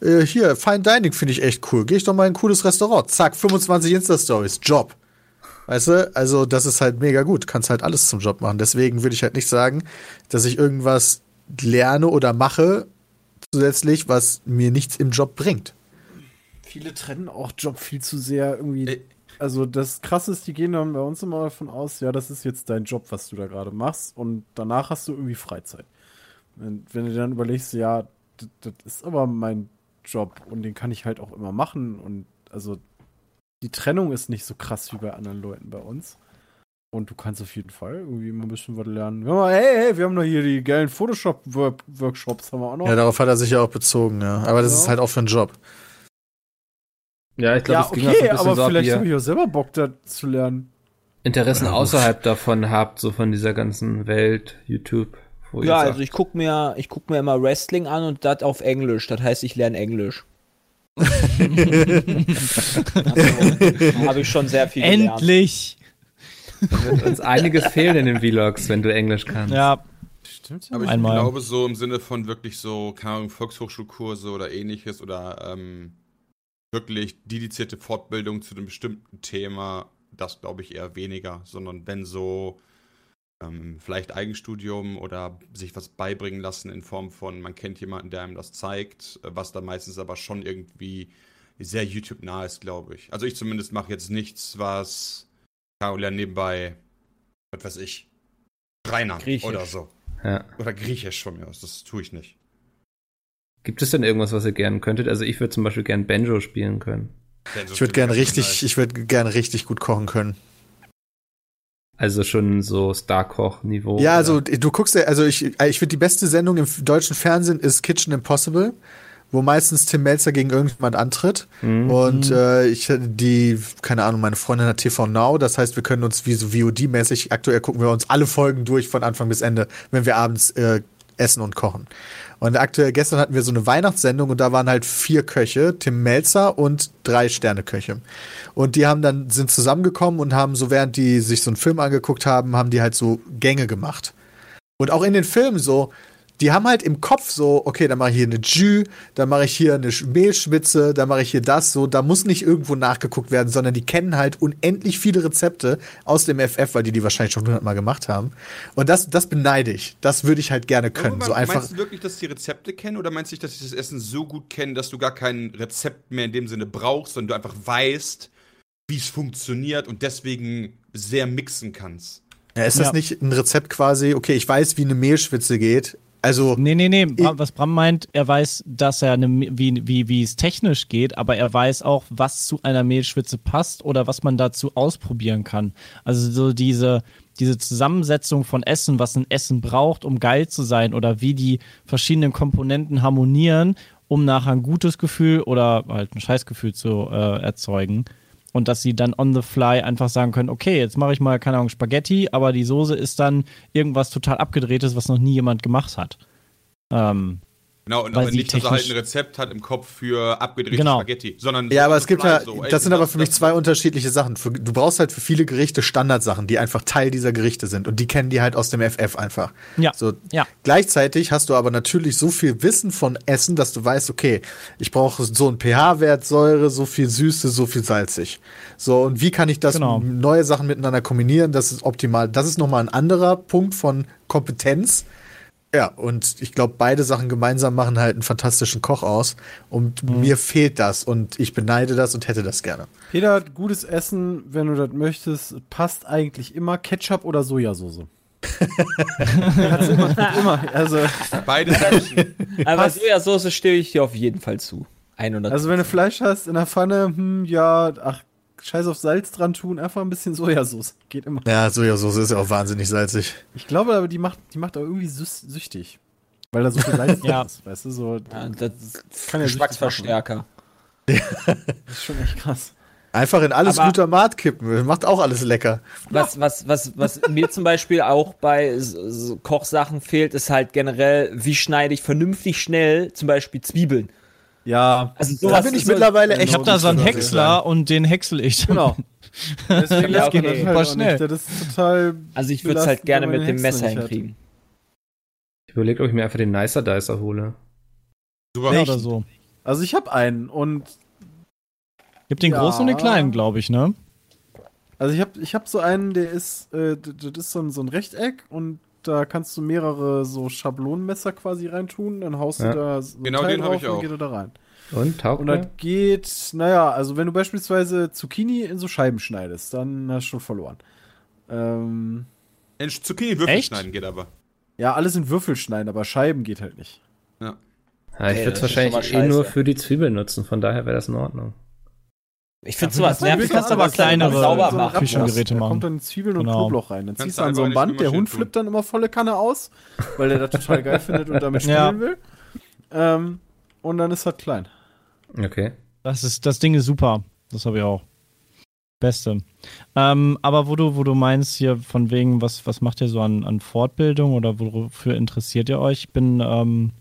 äh, hier, Fine Dining finde ich echt cool. Gehe ich doch mal in ein cooles Restaurant. Zack, 25 Insta-Stories, Job. Weißt du? Also, das ist halt mega gut. Kannst halt alles zum Job machen. Deswegen würde ich halt nicht sagen, dass ich irgendwas lerne oder mache zusätzlich, was mir nichts im Job bringt. Viele trennen auch Job viel zu sehr irgendwie. Äh. Also das Krasse ist, die gehen dann bei uns immer davon aus, ja, das ist jetzt dein Job, was du da gerade machst und danach hast du irgendwie Freizeit. Wenn, wenn du dann überlegst, ja, das ist aber mein Job und den kann ich halt auch immer machen und also die Trennung ist nicht so krass wie bei anderen Leuten bei uns. Und du kannst auf jeden Fall irgendwie immer ein bisschen was lernen. Ja, hey, hey, wir haben doch hier die geilen Photoshop-Workshops, haben wir auch noch. Ja, darauf hat er sich ja auch bezogen, ja. Aber das Ja. ist halt auch für einen Job. Ja, ich glaube, ja, es ging auch so okay, ein bisschen aber so vielleicht habe ich auch selber Bock, da zu lernen. Interessen außerhalb davon habt, so von dieser ganzen Welt, YouTube. Wo ihr Ja, sagt, also ich guck mir, ich guck mir immer Wrestling an und das auf Englisch. Das heißt, ich lerne Englisch. habe ich schon sehr viel gelernt. Endlich! wird uns einiges fehlen in den Vlogs, wenn du Englisch kannst. Ja, Stimmt Aber ich Einmal. glaube, so im Sinne von wirklich so, keine Ahnung, Volkshochschulkurse oder ähnliches oder ähm, wirklich dedizierte Fortbildung zu einem bestimmten Thema, das glaube ich eher weniger, sondern wenn so ähm, vielleicht Eigenstudium oder sich was beibringen lassen in Form von, man kennt jemanden, der einem das zeigt, äh, was dann meistens aber schon irgendwie sehr YouTube-nah ist, glaube ich. Also ich zumindest mache jetzt nichts, was Carola nebenbei, was weiß ich, Griechisch. oder so. Ja. Oder Griechisch von mir aus, das tue ich nicht. Gibt es denn irgendwas, was ihr gerne könntet? Also ich würde zum Beispiel gern Banjo spielen können. Ich würde gerne richtig, ich würde gerne richtig gut kochen können. Also schon so Star-Koch-Niveau. Ja, oder? also du guckst ja, also ich, ich finde die beste Sendung im deutschen Fernsehen ist Kitchen Impossible, wo meistens Tim Melzer gegen irgendjemand antritt. Mhm. Und äh, ich die, keine Ahnung, meine Freundin hat TV Now, das heißt, wir können uns wie so VOD-mäßig, aktuell gucken wir uns alle Folgen durch von Anfang bis Ende, wenn wir abends äh, essen und kochen. Und aktuell gestern hatten wir so eine Weihnachtssendung und da waren halt vier Köche, Tim Melzer und drei Sterneköche. Und die haben dann, sind zusammengekommen und haben so, während die sich so einen Film angeguckt haben, haben die halt so Gänge gemacht. Und auch in den Filmen so, die haben halt im Kopf so, okay, dann mache ich hier eine Jus, dann mache ich hier eine Sch- Mehlschwitze, dann mache ich hier das, so, da muss nicht irgendwo nachgeguckt werden, sondern die kennen halt unendlich viele Rezepte aus dem FF, weil die die wahrscheinlich schon hundertmal gemacht haben. Und das, das beneide ich. Das würde ich halt gerne können. Aber So einfach. Meinst du wirklich, dass die Rezepte kennen oder meinst du, dass sie das Essen so gut kennen, dass du gar kein Rezept mehr in dem Sinne brauchst, sondern du einfach weißt, wie es funktioniert und deswegen sehr mixen kannst? Ja, ist das Ja. nicht ein Rezept quasi, okay, ich weiß, wie eine Mehlschwitze geht. Also, Nee, nee, nee. Bra- Was Bram meint, er weiß, dass er eine, wie, wie, wie es technisch geht, aber er weiß auch, was zu einer Mehlschwitze passt oder was man dazu ausprobieren kann. Also so diese, diese Zusammensetzung von Essen, was ein Essen braucht, um geil zu sein oder wie die verschiedenen Komponenten harmonieren, um nachher ein gutes Gefühl oder halt ein Scheißgefühl zu äh, erzeugen. Und dass sie dann on the fly einfach sagen können, okay, jetzt mache ich mal, keine Ahnung, Spaghetti, aber die Soße ist dann irgendwas total abgedrehtes, was noch nie jemand gemacht hat. Ähm, Genau, und Weil aber nicht, dass er halt ein Rezept hat im Kopf für abgedrehte Genau. Spaghetti, sondern ja, aber es gibt ja, so, das sind aber das- für mich zwei unterschiedliche Sachen. Für, du brauchst halt für viele Gerichte Standardsachen, die einfach Teil dieser Gerichte sind. Und die kennen die halt aus dem FF einfach. Ja. So, Ja. Gleichzeitig hast du aber natürlich so viel Wissen von Essen, dass du weißt, okay, ich brauche so einen pH-Wert, Säure, so viel Süße, so viel salzig. So, und wie kann ich das Genau. neue Sachen miteinander kombinieren? Das ist optimal. Das ist nochmal ein anderer Punkt von Kompetenz. Ja, und ich glaube, beide Sachen gemeinsam machen halt einen fantastischen Koch aus. Und Mhm. mir fehlt das und ich beneide das und hätte das gerne. Peter, gutes Essen, wenn du das möchtest, passt eigentlich immer Ketchup oder Sojasauce. Immer, immer. Also, Beides Menschen. Aber Sojasauce stehe ich dir auf jeden Fall zu. 100. also wenn du Fleisch hast in der Pfanne, hm, ja, ach, scheiß auf Salz dran tun, einfach ein bisschen Sojasauce. Geht immer. Ja, Sojasauce ist ja auch wahnsinnig salzig. Ich glaube aber, die macht, die macht auch irgendwie süß, süchtig. Weil da so viel Salz Ja. ist, weißt du, so, ja, das ist kann ja Geschmacksverstärker. das ist schon echt krass. Einfach in alles Aber- Glutamat kippen. Macht auch alles lecker. Was, was, was, was mir zum Beispiel auch bei Kochsachen fehlt, ist halt generell, wie schneide ich vernünftig schnell zum Beispiel Zwiebeln. Ja, Also Da sowas bin ich so- mittlerweile echt. ich habe da so einen Häcksler und den häcksel ich. genau. Deswegen Ja, das geht okay. das halt Super schnell. Das ist total. Also ich würde es halt gerne mit dem Messer hinkriegen. Ich überlege, ob ich mir einfach den Nicer Dicer hole. Super. Ja, oder so. Also ich habe einen und Gibt den Ja. großen und den kleinen, glaube ich, ne? Also ich habe ich hab so einen, der ist, äh, das ist so ein, so ein Rechteck und da kannst du mehrere so Schablonenmesser quasi reintun, dann haust Ja. du da so ein Genau Teil den drauf ich und auch. geht er da rein. Und taugt Und das geht, naja, also wenn du beispielsweise Zucchini in so Scheiben schneidest, dann hast du schon verloren. Ähm, In Zucchini-Würfel Echt? schneiden geht aber. ja, alles in Würfel schneiden, aber Scheiben geht halt nicht. Ja. Ja, ich Okay, würde es wahrscheinlich eh nur für die Zwiebeln nutzen, von daher wäre das in Ordnung. Ich finde Ja, sowas du kannst nervig. aber kleinere- sauber so machen. Küchengeräte da machen. kommt dann Zwiebeln und Genau. Knoblauch rein. Dann ziehst du an so einem einfach in Band, der Hund flippt dann immer volle Kanne aus, weil der das total geil findet und damit Ja. spielen will. Ähm, und dann ist das klein. Okay. Das ist, das Ding ist super. Das habe ich auch. Beste. Ähm, aber wo du, wo du meinst hier von wegen, was, was macht ihr so an, an Fortbildung oder wofür interessiert ihr euch? Ich bin, ähm,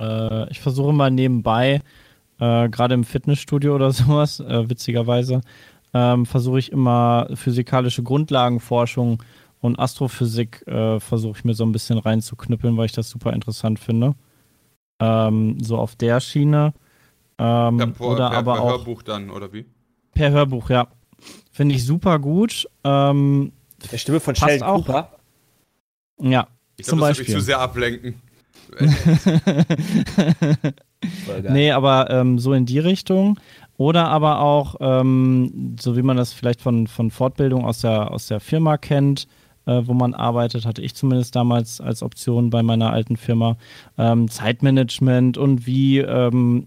äh, ich versuche mal nebenbei, äh, gerade im Fitnessstudio oder sowas, äh, witzigerweise, ähm, versuche ich immer physikalische Grundlagenforschung und Astrophysik äh, versuche ich mir so ein bisschen reinzuknüppeln, weil ich das super interessant finde. Ähm, so auf der Schiene. Ähm, Ja, per, oder per, aber per auch Hörbuch dann, oder wie? per Hörbuch, ja. Finde ich super gut. Ähm, Der Stimme von Sheldon auch. Cooper. ja. Ich Zum glaube, das Beispiel. zu sehr ablenken. Nee, aber ähm, so in die Richtung. Oder aber auch, ähm, so wie man das vielleicht von, von Fortbildung aus der, aus der Firma kennt, äh, wo man arbeitet, hatte ich zumindest damals als Option bei meiner alten Firma, ähm, Zeitmanagement und wie ähm,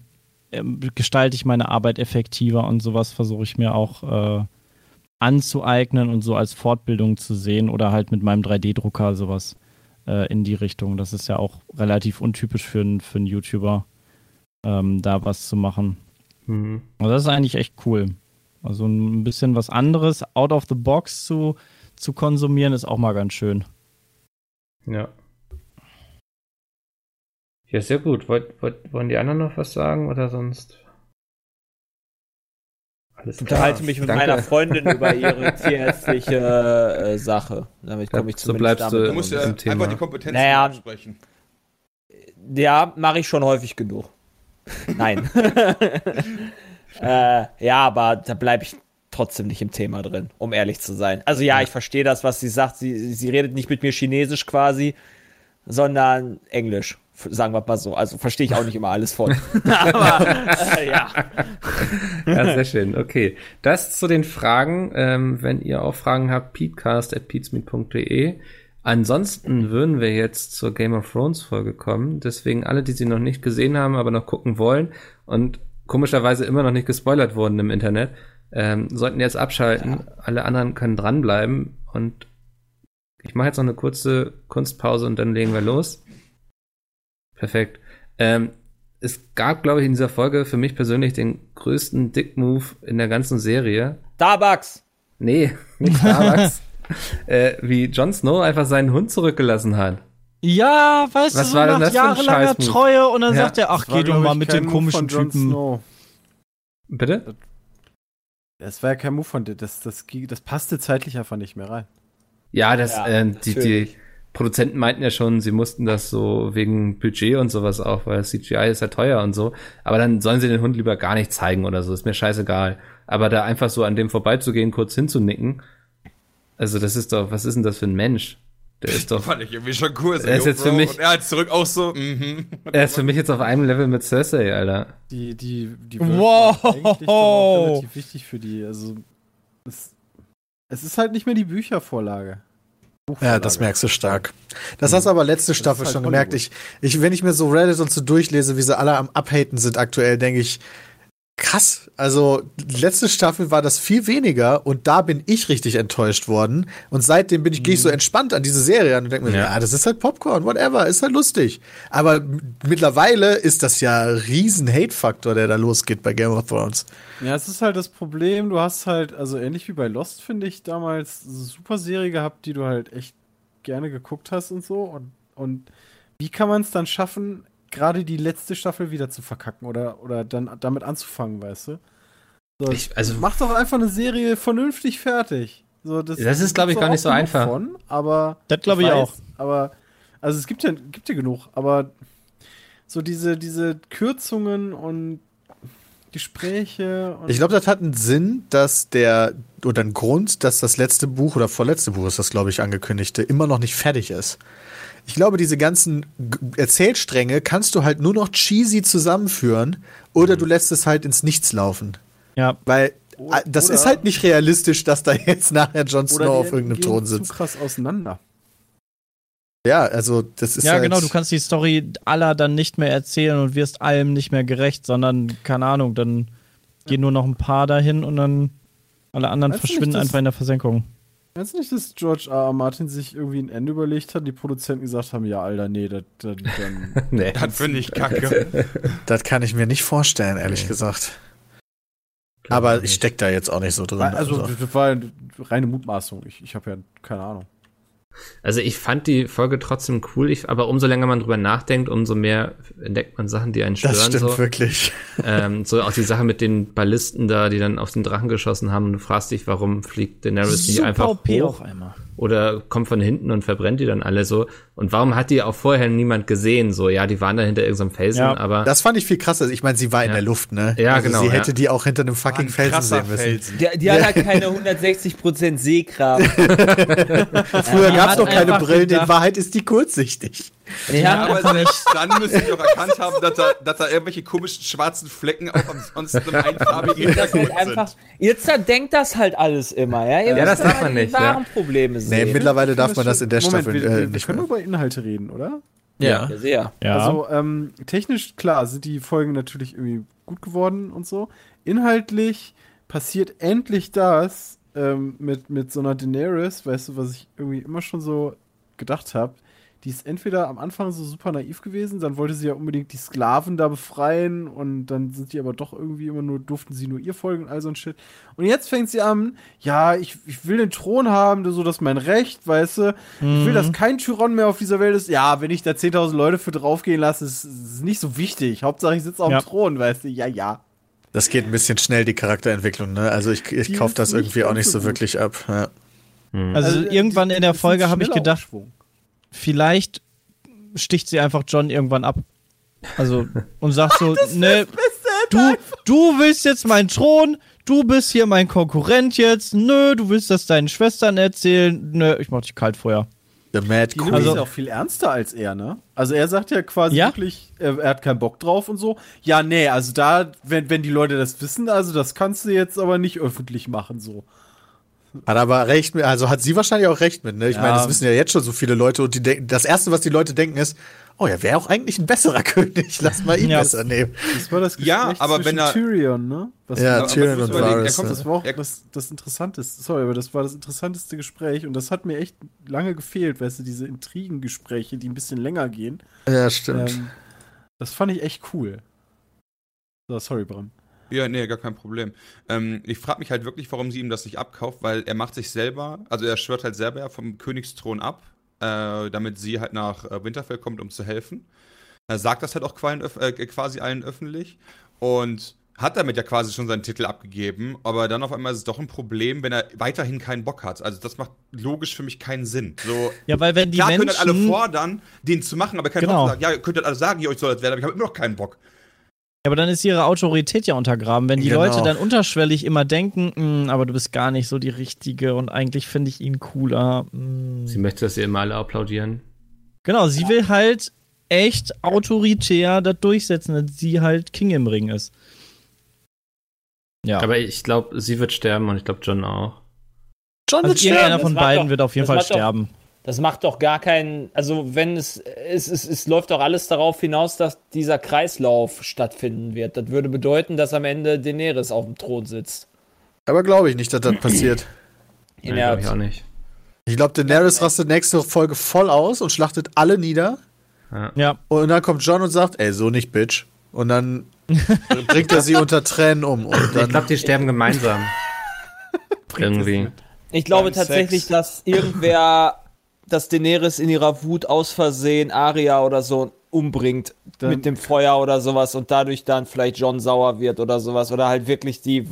ähm, gestalte ich meine Arbeit effektiver und sowas versuche ich mir auch äh, anzueignen und so als Fortbildung zu sehen oder halt mit meinem 3D-Drucker sowas äh, in die Richtung. Das ist ja auch relativ untypisch für, für einen YouTuber, ähm, da was zu machen. Mhm. Also das ist eigentlich echt cool. Also ein bisschen was anderes, out of the box zu, zu konsumieren, ist auch mal ganz schön. Ja. Ja, sehr gut. Wollt, wollt, wollen die anderen noch was sagen oder sonst? Alles Ich klar. unterhalte mich mit Danke. meiner Freundin über ihre tierärztliche äh, Damit Damit Ja, komme ich so zumindest bleibst damit du- Du musst im ja Thema. einfach die Kompetenzen Naja. ansprechen. Ja, mache ich schon häufig genug. Nein. äh, ja, aber da bleibe ich trotzdem nicht im Thema drin, um ehrlich zu sein. Also ja, ich verstehe das, was sie sagt. Sie, sie redet nicht mit mir Chinesisch quasi, sondern Englisch. Sagen wir mal so. Also verstehe ich auch nicht immer alles von. aber äh, ja. Ja, sehr schön. Okay. Das zu den Fragen. Ähm, wenn ihr auch Fragen habt, peatcast.peatsmeet.de. Ansonsten würden wir jetzt zur Game of Thrones Folge kommen. Deswegen alle, die sie noch nicht gesehen haben, aber noch gucken wollen und komischerweise immer noch nicht gespoilert wurden im Internet, ähm, sollten jetzt abschalten. Alle anderen können dranbleiben und ich mache jetzt noch eine kurze Kunstpause und dann legen wir los. Perfekt. Ähm, es gab, glaube ich, in dieser Folge für mich persönlich den größten Dick-Move in der ganzen Serie. Starbucks. Nee, nicht Starbucks. äh, wie Jon Snow einfach seinen Hund zurückgelassen hat. Ja, weißt Was du, so war denn nach das jahrelanger? Treue und dann Ja, sagt er, ach, Das war, geh doch mal mit dem komischen Typen. Snow. Bitte? Das war ja kein Move von dir. Das, das, ging- das passte zeitlich einfach nicht mehr rein. Ja, das, Ja, äh, die, die. Produzenten meinten ja schon, sie mussten das so wegen Budget und sowas auch, weil CGI ist ja teuer und so. Aber dann sollen sie den Hund lieber gar nicht zeigen oder so, ist mir scheißegal. Aber da einfach so an dem vorbeizugehen, kurz hinzunicken, also das ist doch, was ist denn das für ein Mensch? Der ist doch, Fand ich irgendwie schon cool. So, Er ist jetzt für mich- Und er hat zurück auch so, mhm. er ist für mich jetzt auf einem Level mit Cersei, Alter. Die, die, die Wow. Eigentlich auch relativ wichtig für die. Also, es, es ist halt nicht mehr die Büchervorlage. Ja, das merkst du stark. Das hast du aber letzte Staffel halt schon gemerkt. Ich, ich, wenn ich mir so Reddit und so durchlese, wie sie alle am Abhaten sind aktuell, denke ich, krass. Also, letzte Staffel war das viel weniger und da bin ich richtig enttäuscht worden. Und seitdem bin ich, gehe ich so entspannt an diese Serie an und denke mir, Ja. ja. das ist halt Popcorn, whatever, ist halt lustig. Aber mittlerweile ist das ja ein riesen Hate-Faktor, der da losgeht bei Game of Thrones. Ja, es ist halt das Problem, du hast halt, also ähnlich wie bei Lost, finde ich, damals super Serie gehabt, die du halt echt gerne geguckt hast und so. Und, und wie kann man es dann schaffen, gerade die letzte Staffel wieder zu verkacken oder, oder dann damit anzufangen, weißt du? So, Ich- also- mach doch einfach eine Serie vernünftig fertig. So, das, Das ist, glaub ich, gar nicht so einfach. Von, aber Das glaube ich weiß, auch. Aber, also es gibt ja, gibt ja genug, aber so diese, diese Kürzungen und Gespräche. ich glaube, das hat einen Sinn, dass der, oder einen Grund, dass das letzte Buch oder vorletzte Buch ist das, glaube ich, angekündigte, immer noch nicht fertig ist. Ich glaube, diese ganzen Erzählstränge kannst du halt nur noch cheesy zusammenführen oder mhm. du lässt es halt ins Nichts laufen. Ja. Weil das oder ist halt nicht realistisch, dass da jetzt nachher Jon Snow auf irgendeinem Thron sitzt. Zu krass auseinander. Ja, also das ist Ja, halt genau, du kannst die Story aller dann nicht mehr erzählen und wirst allem nicht mehr gerecht, sondern, keine Ahnung, dann gehen nur noch ein paar dahin und dann alle anderen weißt verschwinden nicht, einfach in der Versenkung. Meinst du nicht, dass George R. R. Martin sich irgendwie ein Ende überlegt hat, die Produzenten gesagt haben, ja, Alter, nee, das dann. nee. Das finde ich kacke. das kann ich mir nicht vorstellen, ehrlich nee. gesagt. Aber ich stecke da jetzt auch nicht so drin. Also, also. das war reine Mutmaßung. Ich, ich habe ja keine Ahnung. Also ich fand die Folge trotzdem cool, ich, aber umso länger man drüber nachdenkt, umso mehr entdeckt man Sachen, die einen stören. Das stimmt so. wirklich. Ähm, so auch die Sache mit den Ballisten da, die dann auf den Drachen geschossen haben und du fragst dich, warum fliegt Daenerys nicht einfach OP hoch? auf einmal oder kommt von hinten und verbrennt die dann alle so. Und warum hat die auch vorher niemand gesehen? So, ja, die waren da hinter irgendeinem Felsen, ja, aber. Das fand ich viel krasser. Ich meine, sie war in der Luft, ne? Ja, also genau. Sie hätte die auch hinter einem fucking Felsen sehen müssen. Felsen. Die, die hat halt keine 160% Sehkraft. Früher gab es doch keine Brillen. In Wahrheit ist die kurzsichtig. Ja, aber selbst dann müssen die auch erkannt haben, dass da, dass da irgendwelche komischen schwarzen Flecken auf ansonsten einfarbigen Hintergrund einfach, sind. Jetzt denkt das halt alles immer, ja? Ihr ja, das darf man nicht. Wahren ja. Probleme sehen. Nee, mittlerweile darf man das in der Moment, Staffel wir, äh, nicht. Wir können über Inhalte reden, oder? Ja. ja sehr. Ja. Also, ähm, technisch, klar, sind die Folgen natürlich irgendwie gut geworden und so. Inhaltlich passiert endlich das ähm, mit, mit so einer Daenerys, weißt du, was ich irgendwie immer schon so gedacht habe die ist entweder am Anfang so super naiv gewesen, dann wollte sie ja unbedingt die Sklaven da befreien und dann sind die aber doch irgendwie immer nur, durften sie nur ihr folgen und all so ein Shit. Und jetzt fängt sie an, ja, ich, ich will den Thron haben, so das ist mein Recht, weißt du. Mhm. Ich will, dass mhm. kein Tyrann mehr auf dieser Welt ist. Ja, wenn ich da 10.000 Leute für draufgehen lasse, ist, ist nicht so wichtig. Hauptsache ich sitze auf ja. dem Thron, weißt du. Ja, ja. Das geht ein bisschen schnell, die Charakterentwicklung, ne? Also ich, ich kaufe das irgendwie auch nicht so, so wirklich ab. Ja. Mhm. Also, also, irgendwann in der Folge habe ich gedacht, Aufschwung vielleicht sticht sie einfach John irgendwann ab. Also, und sagt so, ne, du, du willst jetzt meinen Thron, du bist hier mein Konkurrent jetzt, nö, du willst das deinen Schwestern erzählen, nö, ich mach dich kalt vorher. Der Mad Queen also, ist auch viel ernster als er, ne? Also er sagt ja quasi ja? wirklich, er, er, hat keinen Bock drauf und so. Ja, nee, also da, wenn, wenn die Leute das wissen, also das kannst du jetzt aber nicht öffentlich machen, so. Hat aber recht, also hat sie wahrscheinlich auch recht mit, ne? Ich ja. meine, das wissen ja jetzt schon so viele Leute und die denken, das erste, was die Leute denken, ist, oh ja, wäre auch eigentlich ein besserer König, lass mal ihn ja. besser nehmen. Das war das Gespräch ja, aber wenn er Tyrion, ne? Was ja, Tyrion und Varys. Das war auch das, das Interessanteste, sorry, aber das war das interessanteste Gespräch und das hat mir echt lange gefehlt, weißt du, diese Intrigengespräche, die ein bisschen länger gehen. Ja, stimmt. Ähm, das fand ich echt cool. So, sorry, Bram. Ja, nee, gar kein Problem. Ähm, ich frage mich halt wirklich, warum sie ihm das nicht abkauft, weil er macht sich selber, also er schwört halt selber vom Königsthron ab, äh, damit sie halt nach äh, Winterfell kommt, um zu helfen. Er sagt das halt auch äh, quasi allen öffentlich und hat damit ja quasi schon seinen Titel abgegeben, aber dann auf einmal ist es doch ein Problem, wenn er weiterhin keinen Bock hat. Also das macht logisch für mich keinen Sinn. So, ja, weil wenn die klar Menschen... können halt alle fordern, den zu machen, aber keiner genau. sagen, ja, ihr könnt halt alle sagen, ihr euch soll das werden, aber ich habe immer noch keinen Bock. Ja, aber dann ist ihre Autorität ja untergraben. Wenn die genau. Leute dann unterschwellig immer denken, hm, aber du bist gar nicht so die Richtige und eigentlich finde ich ihn cooler. Mh. Hm. Sie möchte, dass sie immer alle applaudieren. Genau, sie will halt echt autoritär das durchsetzen, dass sie halt King im Ring ist. Ja. Aber ich glaube, sie wird sterben und ich glaube, John auch. John also wird sterben. Irgendeiner von beiden doch, wird auf jeden Fall sterben. Doch, das macht doch gar keinen, also wenn es, es, es, es läuft doch alles darauf hinaus, dass dieser Kreislauf stattfinden wird. Das würde bedeuten, dass am Ende Daenerys auf dem Thron sitzt. Aber glaube ich nicht, dass das passiert. Nee, glaube ich auch nicht. Ich glaube, Daenerys rastet nächste Folge voll aus und schlachtet alle nieder. Ja. ja. Und dann kommt John und sagt, ey, so nicht, Bitch. Und dann bringt er sie unter Tränen um. Und dann ich glaube, die sterben gemeinsam. Irgendwie. Ich glaube tatsächlich, Sex. dass irgendwer dass Daenerys in ihrer Wut aus Versehen Arya oder so umbringt dann mit dem Feuer oder sowas und dadurch dann vielleicht John sauer wird oder sowas oder halt wirklich die,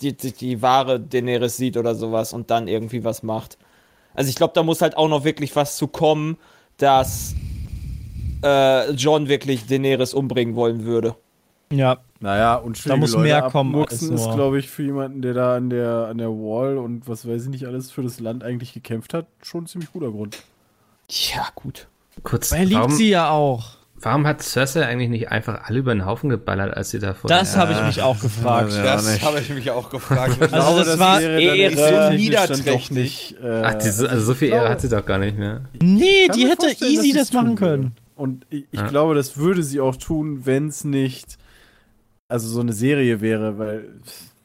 die, die, die wahre Daenerys sieht oder sowas und dann irgendwie was macht. Also ich glaube, da muss halt auch noch wirklich was zu kommen, dass äh, John wirklich Daenerys umbringen wollen würde. Ja, Naja, und Da muss mehr kommen als ist, glaube ich, für jemanden, der da an der, an der Wall und was weiß ich nicht alles für das Land eigentlich gekämpft hat, schon ein ziemlich guter Grund. Ja, gut. Kurz, Weil er liebt warum, sie ja auch. warum hat Cersei eigentlich nicht einfach alle über den Haufen geballert, als sie da vor Das habe ich mich auch gefragt. Ja, das habe ich mich auch gefragt. Also das war wäre dann Ehre technisch niederträchtig. Äh, Ach, diese, also so viel Ehre hat sie doch gar nicht mehr. Nee, kann die hätte easy das machen können. würde. Und ich, ich Ja. glaube, das würde sie auch tun, wenn es nicht also so eine Serie wäre, weil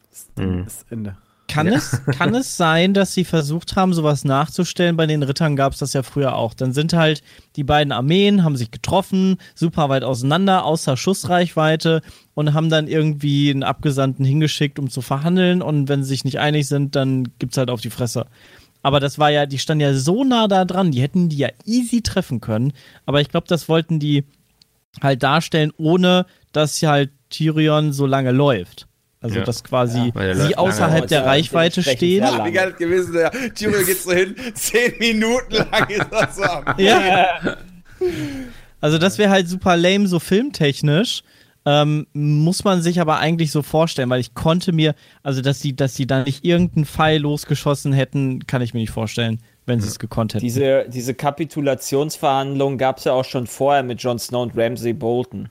das Hm. ist Ende. Kann, es, kann es sein, dass sie versucht haben, sowas nachzustellen? Bei den Rittern gab es das ja früher auch. Dann sind halt die beiden Armeen, haben sich getroffen, super weit auseinander, außer Schussreichweite und haben dann irgendwie einen Abgesandten hingeschickt, um zu verhandeln. Und wenn sie sich nicht einig sind, dann gibt's halt auf die Fresse. Aber das war ja, die standen ja so nah da dran, die hätten die ja easy treffen können. Aber ich glaube, das wollten die halt darstellen, ohne dass halt Tyrion so lange läuft. Also, Ja. dass quasi der sie außerhalb der Ja, Reichweite stehen. Ja, wie geil das gewesen wäre. Tyrion geht so hin, zehn Minuten lang ist das so am Ja. Also das wäre halt super lame, so filmtechnisch. Ähm, muss man sich aber eigentlich so vorstellen, weil ich konnte mir, also dass die, dass die da nicht irgendeinen Pfeil losgeschossen hätten, kann ich mir nicht vorstellen, wenn sie es gekonnt hätten. Diese, diese Kapitulationsverhandlungen gab es ja auch schon vorher mit Jon Snow und Ramsay Bolton.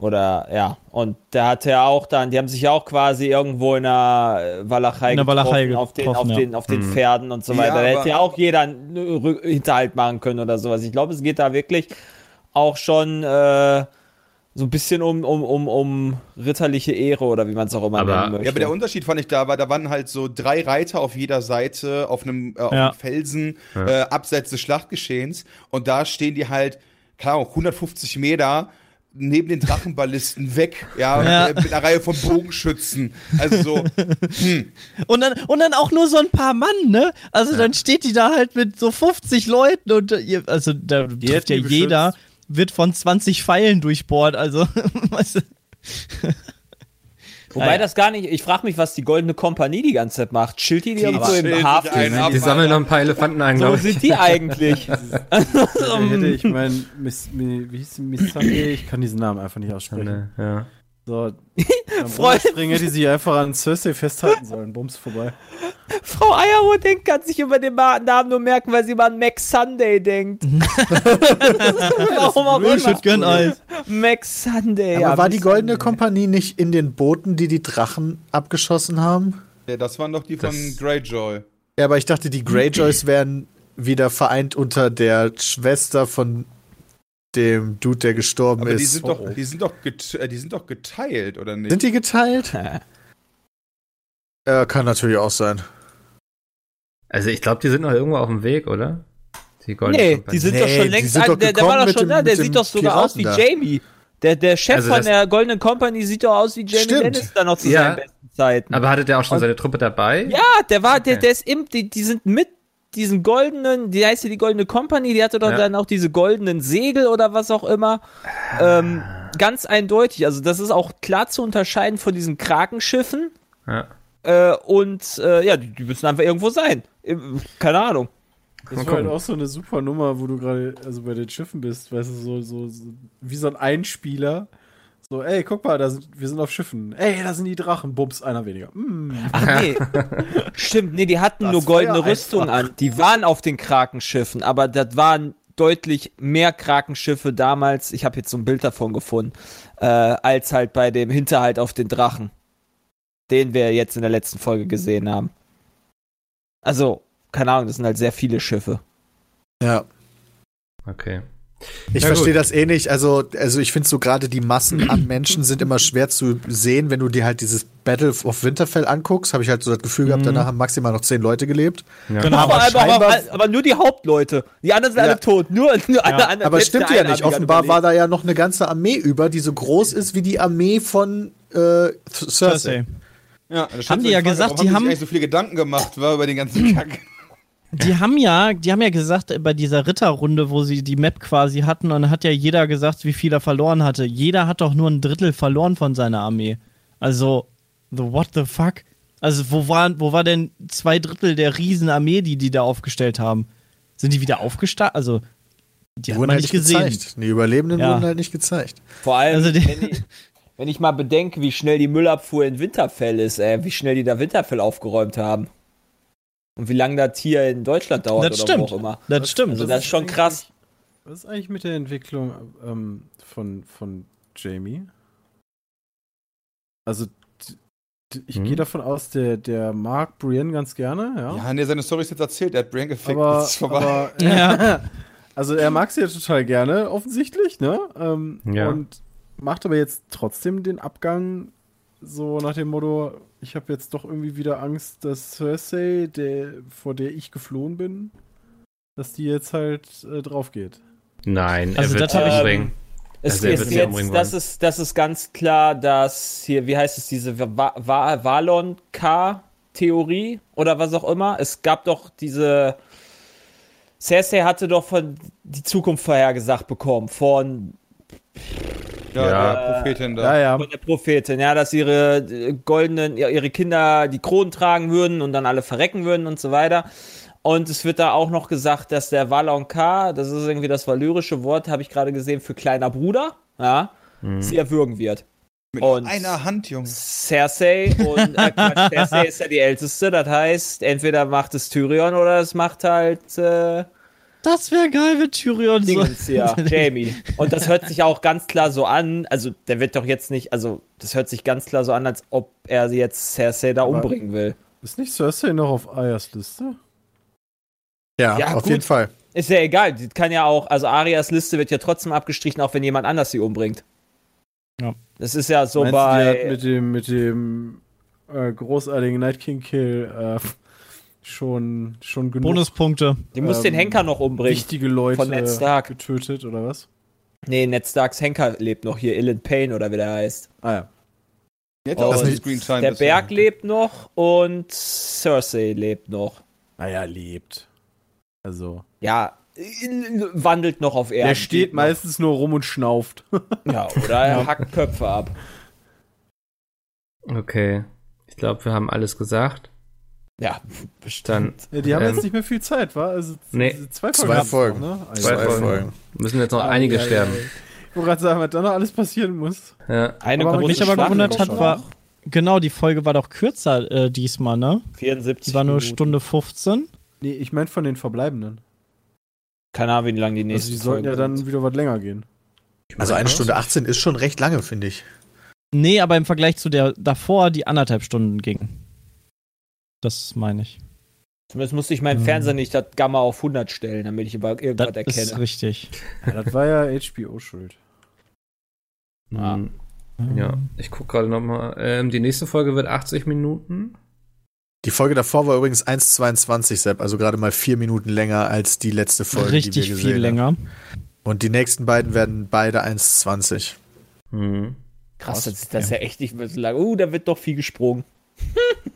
Oder ja, und da hat er auch dann, die haben sich ja auch quasi irgendwo in der äh, Walachei In der Walachei getroffen, auf den, auf ja. den, auf den Mhm. Pferden und so Ja, weiter. da aber- hätte ja auch jeder einen Rü- Hinterhalt machen können oder sowas. Ich glaube, es geht da wirklich auch schon äh, so ein bisschen um, um, um, um ritterliche Ehre oder wie man es auch immer Aber- nennen möchte. Ja, aber der Unterschied fand ich da, war, da waren halt so drei Reiter auf jeder Seite auf einem, äh, auf Ja. einem Felsen äh, abseits des Schlachtgeschehens und da stehen die halt, keine Ahnung, 150 Meter neben den Drachenballisten weg, ja, Ja. äh, mit einer Reihe von Bogenschützen. Also so, Und dann, und dann auch nur so ein paar Mann, ne? Also dann steht die da halt mit so 50 Leuten und äh, ihr- also da trifft ja jeder, wird von 20 Pfeilen durchbohrt, also weißt du. Wobei Naja. das gar nicht, ich frage mich, was die Goldene Kompanie die ganze Zeit macht. Chillt die, die irgendwo chillt im Hafen? ein ab. Die sammeln noch ein paar Elefanten ein, So glaube ich. sind die eigentlich. Hätte ich mein, Miss, Mi- wie hieß sie, Miss Sunday? Ich kann diesen Namen einfach nicht aussprechen. Ja. So, am Freund- Springen hätte sie einfach an Cersei festhalten sollen. Bums vorbei. Frau Eierhut kann sich über den Namen nur merken, weil sie mal an Max Sunday denkt. Warum auch Bullshit gönn Eis. Max Sunday. Aber ja, war die Goldene Sunday. Kompanie nicht in den Booten, die die Drachen abgeschossen haben? ja, das waren doch die von Das- Greyjoy. Ja, aber ich dachte, die Greyjoys wären wieder vereint unter der Schwester von dem Dude, der gestorben Aber die ist. sind, doch, die, sind doch äh, die sind doch geteilt, oder nicht? Sind die geteilt? Ja, kann natürlich auch sein. Also ich glaube, die sind noch irgendwo auf dem Weg, oder? Die Goldene Nee, Kompanie. die sind Nee, doch schon die längst. sind an- doch der, der war doch schon dem- da. Der sieht doch sogar aus wie Piraten da. Jamie. Der, der Chef Also von der Goldenen Company sieht doch aus wie Jamie Stimmt. Lannister noch zu Ja. seinen besten Zeiten. Aber hatte der auch schon seine Truppe dabei? Ja, der war, der, Okay. der ist im, die, die sind mit diesen goldenen, die heißt ja die Goldene Company, die hatte doch Ja. dann auch diese goldenen Segel oder was auch immer. Ähm, ganz eindeutig. Also das ist auch klar zu unterscheiden von diesen Krakenschiffen. Ja. Äh, und äh, ja, die, die müssen einfach irgendwo sein. Keine Ahnung. Das war halt auch so eine super Nummer, wo du gerade also bei den Schiffen bist, weißt du, so, so, so wie so ein Einspieler. So, ey, guck mal, da sind, wir sind auf Schiffen. Ey, da sind die Drachen. Bums, einer weniger. Mm. Ach nee. Stimmt, nee, die hatten Das nur goldene ja Rüstung einfach. an. Die waren auf den Krakenschiffen, aber das waren deutlich mehr Krakenschiffe damals, ich habe jetzt so ein Bild davon gefunden, äh, als halt bei dem Hinterhalt auf den Drachen, den wir jetzt in der letzten Folge gesehen haben. Also, keine Ahnung, das sind halt sehr viele Schiffe. Ja. Okay. Ich Ja, verstehe das eh nicht. Also, also ich finde so gerade die Massen an Menschen sind immer schwer zu sehen, wenn du dir halt dieses Battle of Winterfell anguckst. Habe ich halt so das Gefühl gehabt, danach haben maximal noch zehn Leute gelebt. Ja. Genau. aber, aber, aber, aber nur die Hauptleute. Die anderen sind Ja. alle tot. Nur, nur alle anderen. Aber stimmt ja nicht. Offenbar war da ja noch eine ganze Armee über, die so groß ist wie die Armee von äh, Cersei. Cersei. Ja, Haben sich die ja gesagt, die sich haben- eigentlich so viele Gedanken gemacht war über den ganzen Kack. Die haben ja, die haben ja gesagt, bei dieser Ritterrunde, wo sie die Map quasi hatten, und hat ja jeder gesagt, wie viel er verloren hatte. Jeder hat doch nur ein Drittel verloren von seiner Armee. Also, the what the fuck? Also, wo war, wo war denn zwei Drittel der Riesenarmee, die die da aufgestellt haben? Sind die wieder aufgestartet? Also, die Die haben wurden halt nicht gesehen. gezeigt. Die Überlebenden Ja. wurden halt nicht gezeigt. Vor allem, Also die- wenn, die, Wenn ich mal bedenke, wie schnell die Müllabfuhr in Winterfell ist, ey, wie schnell die da Winterfell aufgeräumt haben. Und wie lange das hier in Deutschland dauert Das oder stimmt. wo auch immer. Das stimmt. Also das ist schon krass. Was ist eigentlich mit der Entwicklung ähm, von, von Jamie? Also, ich Hm? gehe davon aus, der, der mag Brienne ganz gerne, ja. Ja, nee, seine Story ist jetzt erzählt, er hat Brain gefickt, aber, das ist vorbei. aber Ja. also er mag sie ja total gerne, offensichtlich, ne? Ähm, Ja. Und macht aber jetzt trotzdem den Abgang so nach dem Motto, ich habe jetzt doch irgendwie wieder Angst, dass Cersei, der, vor der ich geflohen bin, dass die jetzt halt äh, drauf geht. Nein, Also er wird das sie umbringen. Es Also er wird ist sie jetzt, umbringen das ist, das ist ganz klar, dass hier, wie heißt es, diese Va- Va- Valon-K-Theorie oder was auch immer. Es gab doch diese. Cersei hatte doch von die Zukunft vorhergesagt bekommen von, ja, Ja. der Prophetin da. Ja, ja. von der Prophetin, ja, dass ihre äh, goldenen, ihre Kinder die Kronen tragen würden und dann alle verrecken würden und so weiter. Und es wird da auch noch gesagt, dass der Valon K, das ist irgendwie das valyrische Wort, habe ich gerade gesehen, für kleiner Bruder, ja, sie erwürgen wird. Mit Und- einer Hand, Junge. Cersei und äh, Quatsch, Cersei ist ja die älteste, das heißt, entweder macht es Tyrion oder es macht halt äh, Das wäre geil, wenn Tyrion so. Dingens hier, Jamie. Und das hört sich auch ganz klar so an, also der wird doch jetzt nicht, also das hört sich ganz klar so an, als ob er jetzt Cersei da Aber- umbringen will. Ist nicht Cersei noch auf Ayas Liste? Ja, Ja, auf gut. jeden Fall. Ist ja egal, die kann ja auch, also Arias Liste wird ja trotzdem abgestrichen, auch wenn jemand anders sie umbringt. Ja. Das ist ja so Meinst du, die hat bei. mit dem, mit dem äh, großartigen Night King Kill äh, schon, schon genug Bonuspunkte. Die muss den ähm, Henker noch umbringen. wichtige Leute von Ned Stark. getötet, oder was? Nee, Ned Starks Henker lebt noch hier, Illan Payne oder wie der heißt. Ah ja. Der bisher. Berg lebt noch und Cersei lebt noch. Naja, lebt. Also. Ja, wandelt noch auf Erden. Er steht Geht noch. meistens nur rum und schnauft. Ja, oder er hackt Köpfe ab. Okay. Ich glaube, wir haben alles gesagt. Ja, Dann Ja, die haben Ähm, jetzt nicht mehr viel Zeit, wa? Also Nee. zwei Folgen. Zwei Folgen. Noch, ne? Also, Zwei Zwei Folgen. Folgen. müssen jetzt noch Ah, einige ja, sterben. ja. Wollte gerade sagen, was da noch alles passieren muss. Ja. eine Aber mich aber gewundert hat, war. Genau, die Folge war doch kürzer äh, diesmal, ne? 74 Die war nur Minuten. Stunde 15. Nee, ich meine von den Verbleibenden. Keine Ahnung, wie lange die Also nächsten die sollten ja dann wieder was länger gehen. Also eine Stunde 18 ist schon recht lange, finde ich. Nee, aber im Vergleich zu der davor, die anderthalb Stunden ging. Das meine ich. Zumindest musste ich meinen Hm. Fernseher nicht das Gamma auf 100 stellen, damit ich über irgendwas Das ist erkenne. richtig. Ja, das war ja HBO schuld. Ah. Mhm. Ja, ich gucke gerade nochmal. Ähm, die nächste Folge wird 80 Minuten. Die Folge davor war übrigens 1,22 Sepp, also gerade mal vier Minuten länger als die letzte Folge, Richtig die wir gesehen viel länger. haben. Und die nächsten beiden werden beide 1,20. Mhm. Krass, das, das ist ja echt nicht mehr so lang. Uh, da wird doch viel gesprungen.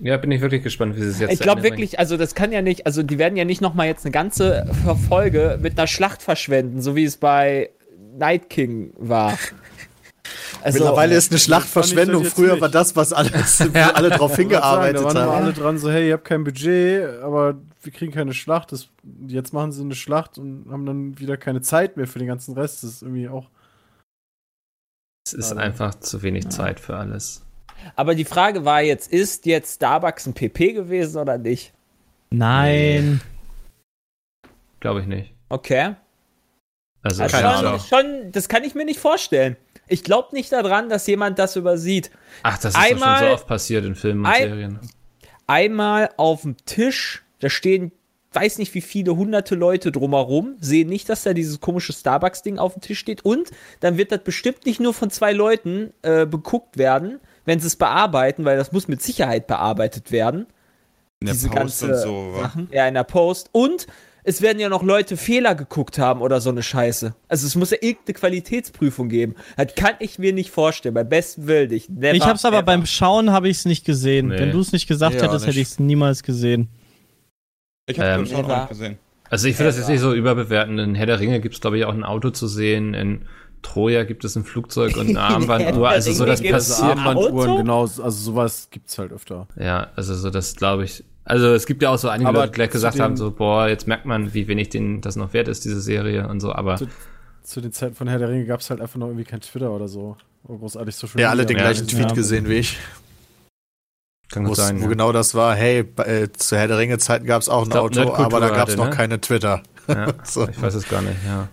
Ja, bin ich wirklich gespannt, wie sie es jetzt Ich glaube wirklich, also das kann ja nicht, also die werden ja nicht nochmal jetzt eine ganze Folge mit einer Schlacht verschwenden, so wie es bei Night King war. Also, Mittlerweile ist eine Schlachtverschwendung. Früher nicht. war das, was alles, wo alle drauf wollte sagen, hingearbeitet da waren haben. alle dran so, hey, ihr habt kein Budget, aber wir kriegen keine Schlacht. Das, jetzt machen sie eine Schlacht und haben dann wieder keine Zeit mehr für den ganzen Rest. Das ist irgendwie auch. Es ist einfach zu wenig Zeit für alles. Aber die Frage war jetzt, ist jetzt Starbucks ein PP gewesen oder nicht? Nein. Glaube ich nicht. Okay. Also, Also Keine schon, Ahnung. schon, das kann ich mir nicht vorstellen. Ich glaube nicht daran, dass jemand das übersieht. ach, das ist Einmal- doch schon so oft passiert in Filmen und Ein- Serien. Einmal auf dem Tisch, da stehen, weiß nicht wie viele hunderte Leute drumherum, sehen nicht, dass da dieses komische Starbucks-Ding auf dem Tisch steht und dann wird das bestimmt nicht nur von zwei Leuten äh, beguckt werden, wenn sie es bearbeiten, weil das muss mit Sicherheit bearbeitet werden. In der diese Post ganze und so. Sachen. Ja, in der Post. Und es werden ja noch Leute Fehler geguckt haben oder so eine Scheiße. Also es muss ja irgendeine Qualitätsprüfung geben. Das kann ich mir nicht vorstellen. Beim besten Willen nicht. Never, Ich hab's aber ever. beim Schauen habe ich es nicht gesehen. Nee. Wenn du es nicht gesagt Ja, hättest, hätte nicht. ich es niemals gesehen. Ich habe Ähm, Never. auch nicht gesehen. Also ich will das jetzt nicht so überbewerten. In Herr der Ringe gibt es, glaube ich, auch ein Auto zu sehen. In Troja gibt es ein Flugzeug und eine Armbanduhr. Also so das passiert. Armbanduhren, genau, also sowas gibt's halt öfter. Ja, also so das glaube ich. Also es gibt ja auch so einige Aber Leute, die gleich gesagt haben, so, boah, jetzt merkt man, wie wenig denen das noch wert ist, diese Serie und so, aber Zu- Zu den Zeiten von Herr der Ringe gab's halt einfach noch irgendwie kein Twitter oder so. großartig Social Ja, alle den Media. Gleichen Tweet ja. gesehen wie ich. Kann Wo, gut sein. wo ja. genau das war, hey, bei, äh, zu Herr der Ringe-Zeiten gab es auch ein glaub, Auto, aber da gab es noch ne? keine Twitter. Ja, So. Ich weiß es gar nicht, ja.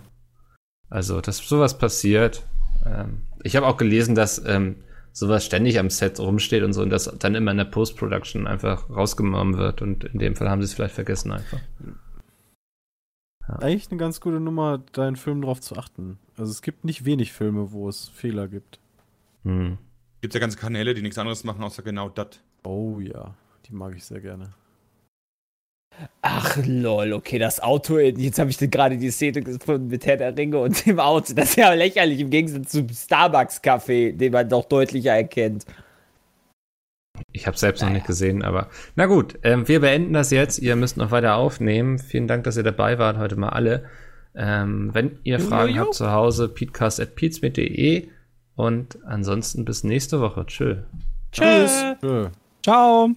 Also, dass sowas passiert. Ähm, ich habe auch gelesen, dass ähm, sowas ständig am Set rumsteht und so und das dann immer in der Post-Production einfach rausgenommen wird und in dem Fall haben sie es vielleicht vergessen einfach. Eigentlich eine ganz gute Nummer, da in Filmen drauf zu achten. Also es gibt nicht wenig Filme, wo es Fehler gibt. Hm. Gibt ja ganze Kanäle, die nichts anderes machen, außer genau das. Oh ja, die mag ich sehr gerne. Ach lol, okay, das Auto, jetzt habe ich gerade die Szene gefunden mit Herr der Ringe und dem Auto. Das ist ja lächerlich im Gegensatz zum Starbucks-Kaffee, den man doch deutlicher erkennt. Ich habe selbst noch nicht gesehen, aber na gut, ähm, wir beenden das jetzt. Ihr müsst noch weiter aufnehmen. Vielen Dank, dass ihr dabei wart, heute mal alle. Ähm, wenn ihr Jo, Fragen jo, jo. habt zu Hause, peatcast.peatsmit.de und ansonsten bis nächste Woche. Tschö. Tschüss. Tschö. Ciao.